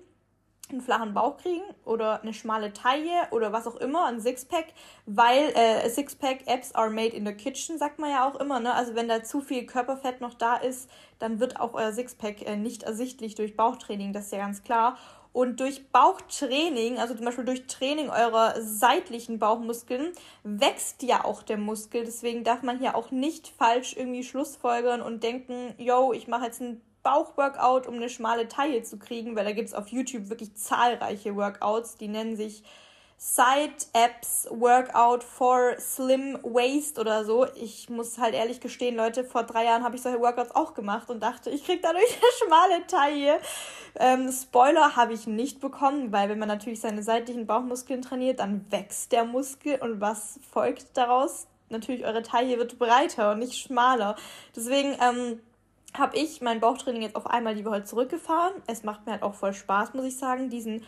einen flachen Bauch kriegen oder eine schmale Taille oder was auch immer, ein Sixpack, weil äh, Sixpack Apps are made in the kitchen, sagt man ja auch immer. Ne? Also wenn da zu viel Körperfett noch da ist, dann wird auch euer Sixpack äh, nicht ersichtlich durch Bauchtraining, das ist ja ganz klar. Und durch Bauchtraining, also zum Beispiel durch Training eurer seitlichen Bauchmuskeln, wächst ja auch der Muskel. Deswegen darf man hier auch nicht falsch irgendwie Schlussfolgern und denken, yo, ich mache jetzt ein Bauchworkout, um eine schmale Taille zu kriegen, weil da gibt es auf YouTube wirklich zahlreiche Workouts, die nennen sich Side Apps Workout for Slim Waist oder so. Ich muss halt ehrlich gestehen, Leute, vor drei Jahren habe ich solche Workouts auch gemacht und dachte, ich kriege dadurch [laughs] eine schmale Taille. Ähm, Spoiler habe ich nicht bekommen, weil wenn man natürlich seine seitlichen Bauchmuskeln trainiert, dann wächst der Muskel und was folgt daraus? Natürlich, eure Taille wird breiter und nicht schmaler. Deswegen, ähm, habe ich mein Bauchtraining jetzt auf einmal die Woche zurückgefahren. Es macht mir halt auch voll Spaß, muss ich sagen, diesen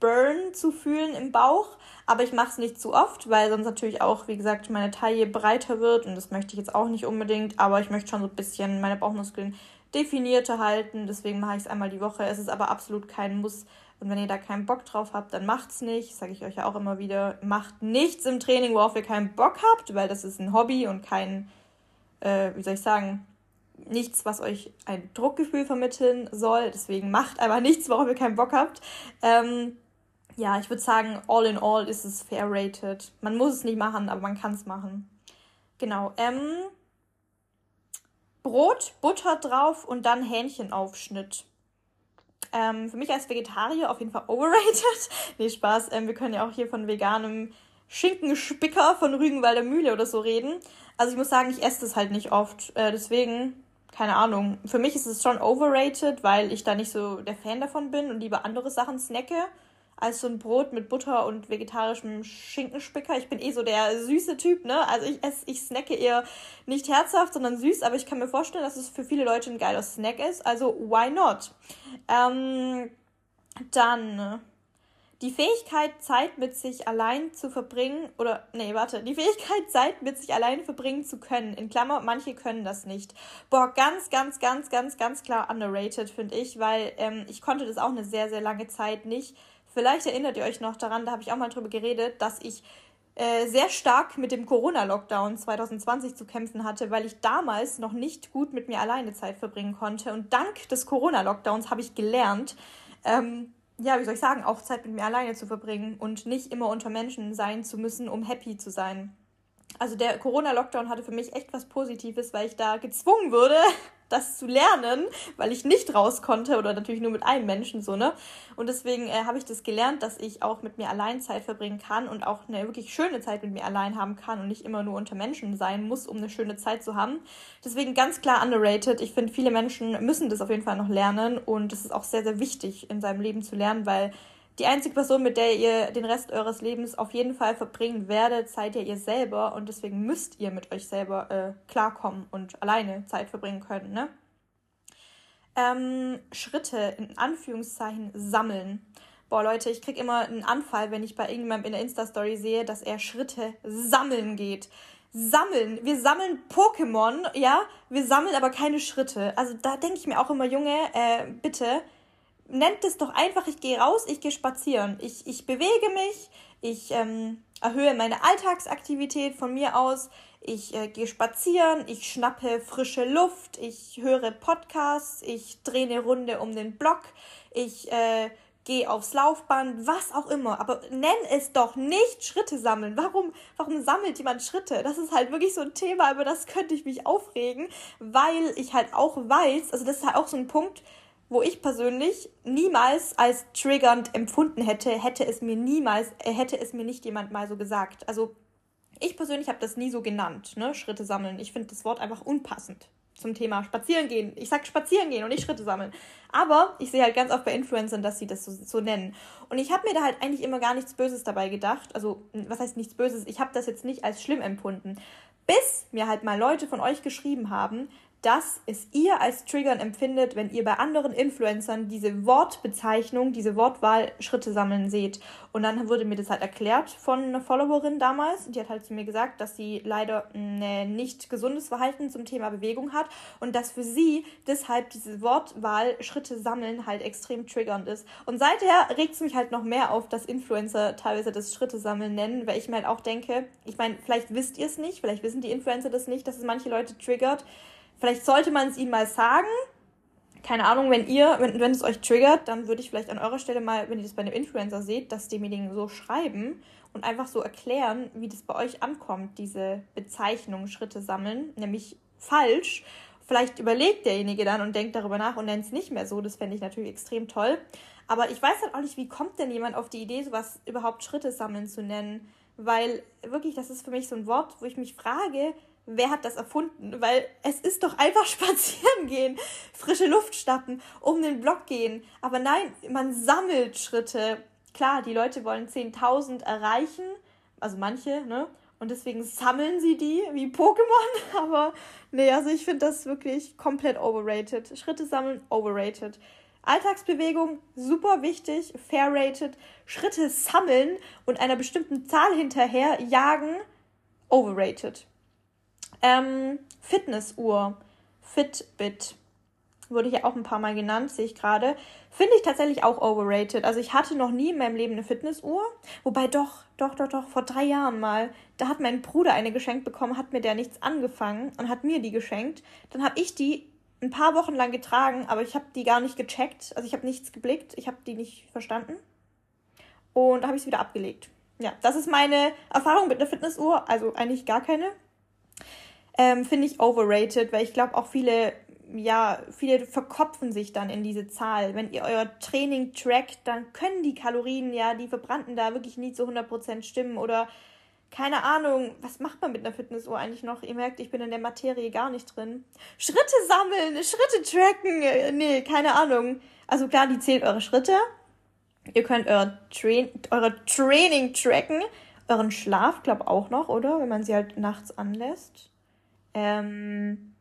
Burn zu fühlen im Bauch. Aber ich mache es nicht zu oft, weil sonst natürlich auch, wie gesagt, meine Taille breiter wird. Und das möchte ich jetzt auch nicht unbedingt. Aber ich möchte schon so ein bisschen meine Bauchmuskeln definierter halten. Deswegen mache ich es einmal die Woche. Es ist aber absolut kein Muss. Und wenn ihr da keinen Bock drauf habt, dann macht's nicht. Sage ich euch ja auch immer wieder. Macht nichts im Training, worauf ihr keinen Bock habt, weil das ist ein Hobby und kein, äh, wie soll ich sagen, nichts, was euch ein Druckgefühl vermitteln soll. Deswegen macht einfach nichts, worauf ihr keinen Bock habt. Ähm, ja, ich würde sagen, all in all ist es fair rated. Man muss es nicht machen, aber man kann es machen. Genau. Ähm, Brot, Butter drauf und dann Hähnchenaufschnitt. Ähm, für mich als Vegetarier auf jeden Fall overrated. [laughs] nee, Spaß. Ähm, wir können ja auch hier von veganem Schinkenspicker von Rügenwalder Mühle oder so reden. Also ich muss sagen, ich esse das halt nicht oft. Äh, deswegen, keine Ahnung. Für mich ist es schon overrated, weil ich da nicht so der Fan davon bin und lieber andere Sachen snacke als so ein Brot mit Butter und vegetarischem Schinkenspicker. Ich bin eh so der süße Typ, ne? Also ich esse, ich snacke eher nicht herzhaft, sondern süß, aber ich kann mir vorstellen, dass es für viele Leute ein geiler Snack ist. Also why not? Ähm, dann die Fähigkeit, Zeit mit sich allein zu verbringen, oder, nee, warte, die Fähigkeit, Zeit mit sich allein verbringen zu können. In Klammer, manche können das nicht. Boah, ganz, ganz, ganz, ganz, ganz klar underrated, finde ich, weil ähm, ich konnte das auch eine sehr, sehr lange Zeit nicht. Vielleicht erinnert ihr euch noch daran, da habe ich auch mal drüber geredet, dass ich äh, sehr stark mit dem Corona-Lockdown 2020 zu kämpfen hatte, weil ich damals noch nicht gut mit mir alleine Zeit verbringen konnte. Und dank des Corona-Lockdowns habe ich gelernt, ähm, ja, wie soll ich sagen, auch Zeit mit mir alleine zu verbringen und nicht immer unter Menschen sein zu müssen, um happy zu sein also der Corona-Lockdown hatte für mich echt was Positives, weil ich da gezwungen wurde, [laughs] das zu lernen, weil ich nicht raus konnte oder natürlich nur mit einem Menschen so, ne? Und deswegen äh, habe ich das gelernt, dass ich auch mit mir allein Zeit verbringen kann und auch eine wirklich schöne Zeit mit mir allein haben kann und nicht immer nur unter Menschen sein muss, um eine schöne Zeit zu haben. Deswegen ganz klar underrated. Ich finde, viele Menschen müssen das auf jeden Fall noch lernen und es ist auch sehr, sehr wichtig in seinem Leben zu lernen, weil die einzige Person, mit der ihr den Rest eures Lebens auf jeden Fall verbringen werdet, seid ja ihr selber und deswegen müsst ihr mit euch selber äh, klarkommen und alleine Zeit verbringen können. Ne? Ähm, Schritte in Anführungszeichen sammeln. Boah, Leute, ich krieg immer einen Anfall, wenn ich bei irgendjemandem in der Insta-Story sehe, dass er Schritte sammeln geht. Sammeln. Wir sammeln Pokémon, ja, wir sammeln aber keine Schritte. Also da denke ich mir auch immer, Junge, äh, bitte, nennt es doch einfach, ich gehe raus, ich gehe spazieren. Ich, ich bewege mich, ich ähm, erhöhe meine Alltagsaktivität von mir aus. Ich äh, gehe spazieren, ich schnappe frische Luft, ich höre Podcasts, ich drehe eine Runde um den Block, ich äh, geh aufs Laufband, was auch immer. Aber nenn es doch nicht Schritte sammeln. Warum, warum sammelt jemand Schritte? Das ist halt wirklich so ein Thema, über das könnte ich mich aufregen, weil ich halt auch weiß, also das ist halt auch so ein Punkt, wo ich persönlich niemals als triggernd empfunden hätte, hätte es mir niemals, äh, hätte es mir nicht jemand mal so gesagt. Also ich persönlich habe das nie so genannt, ne? Schritte sammeln. Ich finde das Wort einfach unpassend zum Thema Spazieren gehen. Ich sag Spazieren gehen und nicht Schritte sammeln. Aber ich sehe halt ganz oft bei Influencern, dass sie das so, so nennen. Und ich habe mir da halt eigentlich immer gar nichts Böses dabei gedacht. Also, was heißt nichts Böses? Ich habe das jetzt nicht als schlimm empfunden. Bis mir halt mal Leute von euch geschrieben haben, dass es ihr als Triggern empfindet, wenn ihr bei anderen Influencern diese Wortbezeichnung, diese Wortwahl Schritte sammeln seht. Und dann wurde mir das halt erklärt von einer Followerin damals. Die hat halt zu mir gesagt, dass sie leider ein nicht gesundes Verhalten zum Thema Bewegung hat und dass für sie deshalb diese Wortwahl Schritte sammeln halt extrem triggernd ist. Und seither regt es mich halt noch mehr auf, dass Influencer teilweise das Schritte sammeln nennen, weil ich mir halt auch denke, ich meine, vielleicht wisst ihr es nicht, vielleicht wissen die Influencer das nicht, dass es manche Leute triggert. Vielleicht sollte man es ihnen mal sagen. Keine Ahnung, wenn ihr, wenn, wenn es euch triggert, dann würde ich vielleicht an eurer Stelle mal, wenn ihr das bei einem Influencer seht, dass demjenigen so schreiben und einfach so erklären, wie das bei euch ankommt, diese Bezeichnung Schritte sammeln, nämlich falsch. Vielleicht überlegt derjenige dann und denkt darüber nach und nennt es nicht mehr so. Das fände ich natürlich extrem toll. Aber ich weiß halt auch nicht, wie kommt denn jemand auf die Idee, sowas überhaupt Schritte sammeln zu nennen? Weil wirklich, das ist für mich so ein Wort, wo ich mich frage, wer hat das erfunden? Weil es ist doch einfach [laughs] spazieren gehen, frische Luft schnappen, um den Block gehen. Aber nein, man sammelt Schritte. Klar, die Leute wollen 10.000 erreichen, also manche, ne? Und deswegen sammeln sie die wie Pokémon. [laughs] Aber nee, also ich finde das wirklich komplett overrated. Schritte sammeln, overrated. Alltagsbewegung, super wichtig, fair rated. Schritte sammeln und einer bestimmten Zahl hinterher jagen, overrated. Ähm, Fitnessuhr, Fitbit, wurde hier auch ein paar Mal genannt, sehe ich gerade. Finde ich tatsächlich auch overrated. Also ich hatte noch nie in meinem Leben eine Fitnessuhr. Wobei doch, doch, doch, doch, vor drei Jahren mal. Da hat mein Bruder eine geschenkt bekommen, hat mir der nichts angefangen und hat mir die geschenkt. Dann habe ich die ein paar Wochen lang getragen, aber ich habe die gar nicht gecheckt. Also ich habe nichts geblickt, ich habe die nicht verstanden. Und da habe ich sie wieder abgelegt. Ja, das ist meine Erfahrung mit einer Fitnessuhr. Also eigentlich gar keine ähm, finde ich overrated, weil ich glaube auch viele, ja, viele verkopfen sich dann in diese Zahl. Wenn ihr euer Training trackt, dann können die Kalorien, ja, die verbrannten da wirklich nie zu 100% stimmen oder keine Ahnung, was macht man mit einer Fitnessuhr eigentlich noch? Ihr merkt, ich bin in der Materie gar nicht drin. Schritte sammeln, Schritte tracken, äh, nee, keine Ahnung. Also klar, die zählt eure Schritte. Ihr könnt euer, Train eure Training tracken, euren Schlaf, glaube auch noch, oder? Wenn man sie halt nachts anlässt. Ähm,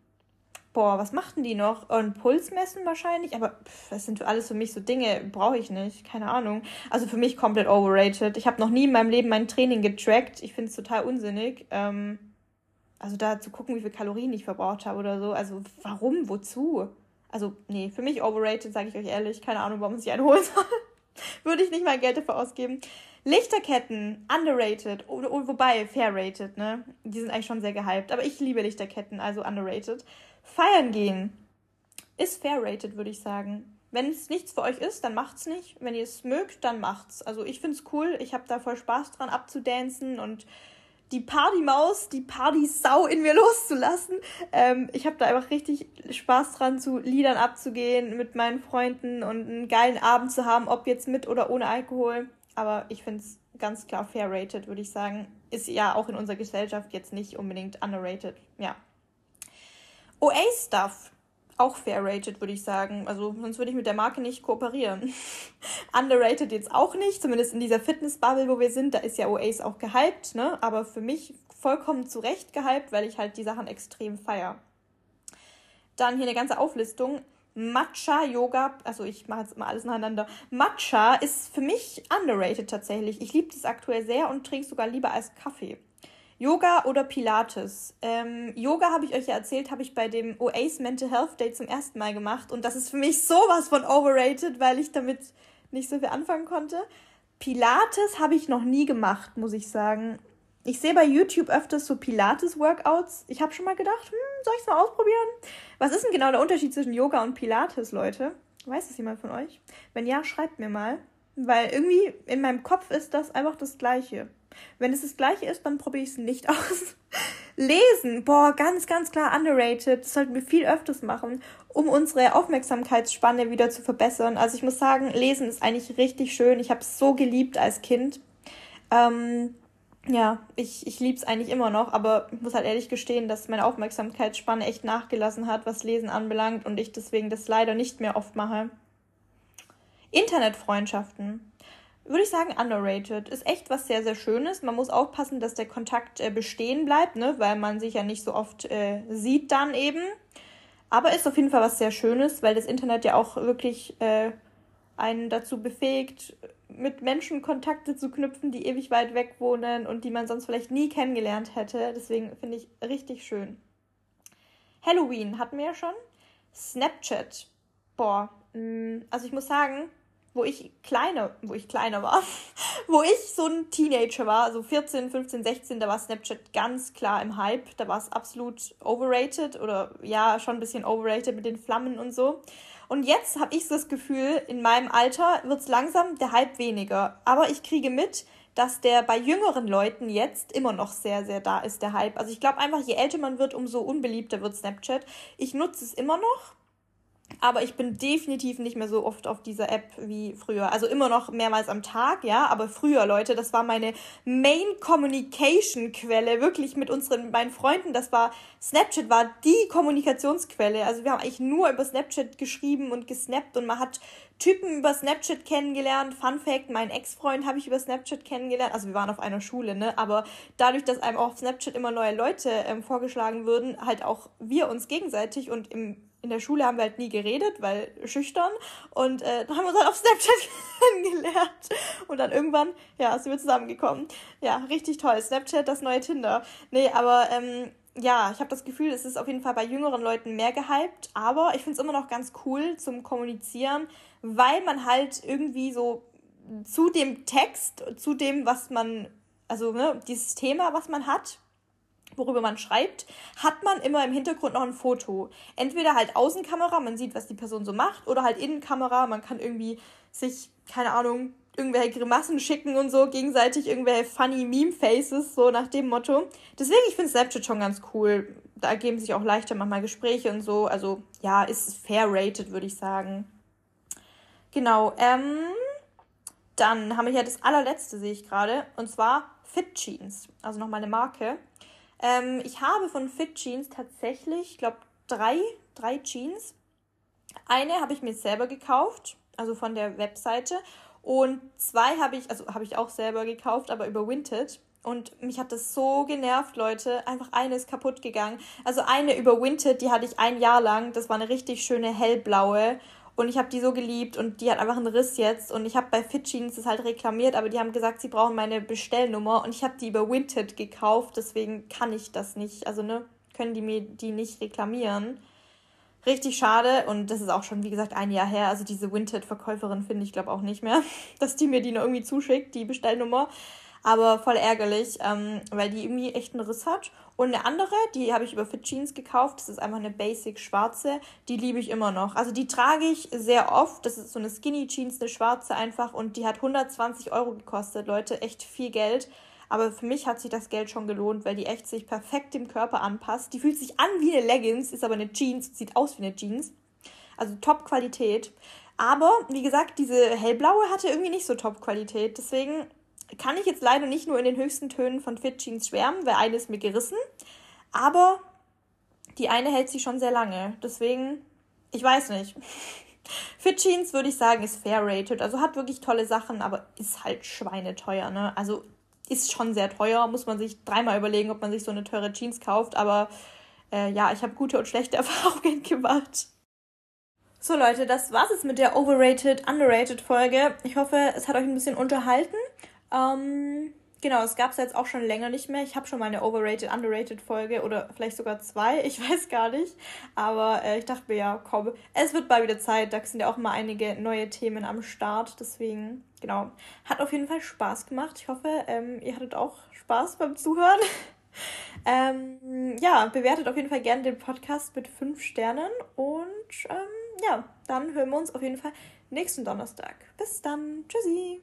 boah, was machten die noch? Einen Puls messen wahrscheinlich, aber pff, das sind alles für mich so Dinge, brauche ich nicht, keine Ahnung. Also für mich komplett overrated. Ich habe noch nie in meinem Leben mein Training getrackt. Ich finde es total unsinnig. Ähm, also da zu gucken, wie viel Kalorien ich verbraucht habe oder so. Also warum, wozu? Also nee, für mich overrated, sage ich euch ehrlich. Keine Ahnung, warum ich sich einen holen soll. [laughs] Würde ich nicht mal Geld dafür ausgeben. Lichterketten, underrated, wobei fair rated, ne? Die sind eigentlich schon sehr gehypt, aber ich liebe Lichterketten, also underrated. Feiern gehen ist fair rated, würde ich sagen. Wenn es nichts für euch ist, dann macht's nicht. Wenn ihr es mögt, dann macht's. Also ich find's cool. Ich habe da voll Spaß dran abzudancen und die Partymaus, die Partysau in mir [laughs] loszulassen. Ähm, ich habe da einfach richtig Spaß dran, zu Liedern abzugehen mit meinen Freunden und einen geilen Abend zu haben, ob jetzt mit oder ohne Alkohol aber ich finde es ganz klar fair rated, würde ich sagen. Ist ja auch in unserer Gesellschaft jetzt nicht unbedingt underrated. Ja. OA-Stuff, auch fair rated, würde ich sagen. Also sonst würde ich mit der Marke nicht kooperieren. [laughs] Underrated jetzt auch nicht, zumindest in dieser Fitness-Bubble, wo wir sind. Da ist ja OAs auch gehypt, ne? Aber für mich vollkommen zu Recht gehypt, weil ich halt die Sachen extrem feier. Dann hier eine ganze Auflistung. Matcha Yoga, also ich mache jetzt immer alles nacheinander. Matcha ist für mich underrated tatsächlich. Ich liebe das aktuell sehr und trinke sogar lieber als Kaffee. Yoga oder Pilates? Ähm, Yoga habe ich euch ja erzählt, habe ich bei dem OAS Mental Health Day zum ersten Mal gemacht und das ist für mich sowas von overrated, weil ich damit nicht so viel anfangen konnte. Pilates habe ich noch nie gemacht, muss ich sagen. Ich sehe bei YouTube öfters so Pilates-Workouts. Ich habe schon mal gedacht, hm, soll ich es mal ausprobieren? Was ist denn genau der Unterschied zwischen Yoga und Pilates, Leute? Weiß das jemand von euch? Wenn ja, schreibt mir mal. Weil irgendwie in meinem Kopf ist das einfach das Gleiche. Wenn es das Gleiche ist, dann probiere ich es nicht [laughs] aus. Lesen, boah, ganz, ganz klar underrated. Das sollten wir viel öfters machen, um unsere Aufmerksamkeitsspanne wieder zu verbessern. Also ich muss sagen, Lesen ist eigentlich richtig schön. Ich habe es so geliebt als Kind. Ähm, ja, ich, ich liebe es eigentlich immer noch, aber ich muss halt ehrlich gestehen, dass meine Aufmerksamkeitsspanne echt nachgelassen hat, was Lesen anbelangt und ich deswegen das leider nicht mehr oft mache. Internetfreundschaften. Würde ich sagen, underrated. Ist echt was sehr, sehr Schönes. Man muss aufpassen, dass der Kontakt äh, bestehen bleibt, ne? weil man sich ja nicht so oft äh, sieht dann eben. Aber ist auf jeden Fall was sehr Schönes, weil das Internet ja auch wirklich äh, einen dazu befähigt, mit Menschen Kontakte zu knüpfen, die ewig weit weg wohnen und die man sonst vielleicht nie kennengelernt hätte. Deswegen finde ich richtig schön. Halloween hatten wir ja schon. Snapchat. Boah, mm, also ich muss sagen, wo ich kleiner, wo ich kleiner war, [laughs] wo ich so ein Teenager war, so 14, 15, 16, da war Snapchat ganz klar im Hype. Da war es absolut overrated oder ja, schon ein bisschen overrated mit den Flammen und so. Und jetzt habe ich das Gefühl, in meinem Alter wird es langsam der Hype weniger. Aber ich kriege mit, dass der bei jüngeren Leuten jetzt immer noch sehr, sehr da ist, der Hype. Also ich glaube einfach, je älter man wird, umso unbeliebter wird Snapchat. Ich nutze es immer noch, aber ich bin definitiv nicht mehr so oft auf dieser App wie früher. Also immer noch mehrmals am Tag, ja, aber früher, Leute, das war meine Main Communication Quelle, wirklich mit unseren meinen Freunden. Das war Snapchat war die Kommunikationsquelle. Also wir haben eigentlich nur über Snapchat geschrieben und gesnappt und man hat Typen über Snapchat kennengelernt. Fun Fact, mein Ex-Freund habe ich über Snapchat kennengelernt. Also wir waren auf einer Schule, ne? Aber dadurch, dass einem auf Snapchat immer neue Leute ähm, vorgeschlagen würden, halt auch wir uns gegenseitig und im in der Schule haben wir halt nie geredet, weil schüchtern. Und äh, dann haben wir uns halt auf Snapchat [laughs] kennengelernt. Und dann irgendwann, ja, sind wir zusammengekommen. Ja, richtig toll. Snapchat, das neue Tinder. Nee, aber ähm, ja, ich habe das Gefühl, es ist auf jeden Fall bei jüngeren Leuten mehr gehypt. Aber ich finde es immer noch ganz cool zum Kommunizieren, weil man halt irgendwie so zu dem Text, zu dem, was man, also ne, dieses Thema, was man hat, worüber man schreibt, hat man immer im Hintergrund noch ein Foto. Entweder halt Außenkamera, man sieht, was die Person so macht, oder halt Innenkamera, man kann irgendwie sich, keine Ahnung, irgendwelche Grimassen schicken und so, gegenseitig irgendwelche funny Meme-Faces, so nach dem Motto. Deswegen, ich finde Snapchat schon ganz cool. Da ergeben sich auch leichter manchmal Gespräche und so. Also, ja, ist fair rated, würde ich sagen. Genau, ähm, dann haben wir hier das allerletzte, sehe ich gerade, und zwar Fit Jeans. Also nochmal eine Marke. Ähm, ich habe von Fit Jeans tatsächlich, ich glaube, drei, drei Jeans. Eine habe ich mir selber gekauft, also von der Webseite. Und zwei habe ich, also habe ich auch selber gekauft, aber über Vinted. Und mich hat das so genervt, Leute. Einfach eine ist kaputt gegangen. Also eine über Vinted, die hatte ich ein Jahr lang. Das war eine richtig schöne hellblaue. Und ich habe die so geliebt und die hat einfach einen Riss jetzt. Und ich habe bei Fit Jeans das halt reklamiert, aber die haben gesagt, sie brauchen meine Bestellnummer. Und ich habe die über Vinted gekauft, deswegen kann ich das nicht. Also, ne, können die mir die nicht reklamieren. Richtig schade und das ist auch schon, wie gesagt, ein Jahr her. Also diese Vinted-Verkäuferin finde ich, glaube auch nicht mehr, [laughs] dass die mir die noch irgendwie zuschickt, die Bestellnummer aber voll ärgerlich, ähm, weil die irgendwie echt einen Riss hat. Und eine andere, die habe ich über Fit Jeans gekauft, das ist einfach eine Basic schwarze, die liebe ich immer noch. Also die trage ich sehr oft, das ist so eine Skinny Jeans, eine schwarze einfach und die hat 120 Euro gekostet, Leute, echt viel Geld. Aber für mich hat sich das Geld schon gelohnt, weil die echt sich perfekt dem Körper anpasst. Die fühlt sich an wie eine Leggings, ist aber eine Jeans, sieht aus wie eine Jeans. Also Top-Qualität. Aber wie gesagt, diese hellblaue hatte irgendwie nicht so Top-Qualität. Deswegen kann ich jetzt leider nicht nur in den höchsten Tönen von Fit Jeans schwärmen, weil eine ist mir gerissen. Aber die eine hält sich schon sehr lange. Deswegen, ich weiß nicht. [laughs] Fit Jeans würde ich sagen, ist fair rated. Also hat wirklich tolle Sachen, aber ist halt schweineteuer, ne? Also ist schon sehr teuer. Muss man sich dreimal überlegen, ob man sich so eine teure Jeans kauft. Aber äh, ja, ich habe gute und schlechte [laughs] Erfahrungen gemacht. So Leute, das war's jetzt mit der Overrated, Underrated Folge. Ich hoffe, es hat euch ein bisschen unterhalten. Ähm, genau, es gab es jetzt auch schon länger nicht mehr. Ich habe schon mal eine Overrated, Underrated Folge oder vielleicht sogar zwei, [laughs] ich weiß gar nicht. Aber äh, ich dachte mir ja, komm, es wird bald wieder Zeit. Da sind ja auch mal einige neue Themen am Start. Deswegen, genau, hat auf jeden Fall Spaß gemacht. Ich hoffe, ähm, ihr hattet auch Spaß beim Zuhören. [laughs] ähm, ja, bewertet auf jeden Fall gerne den Podcast mit fünf Sternen und ähm, ja, dann hören wir uns auf jeden Fall nächsten Donnerstag. Bis dann. Tschüssi.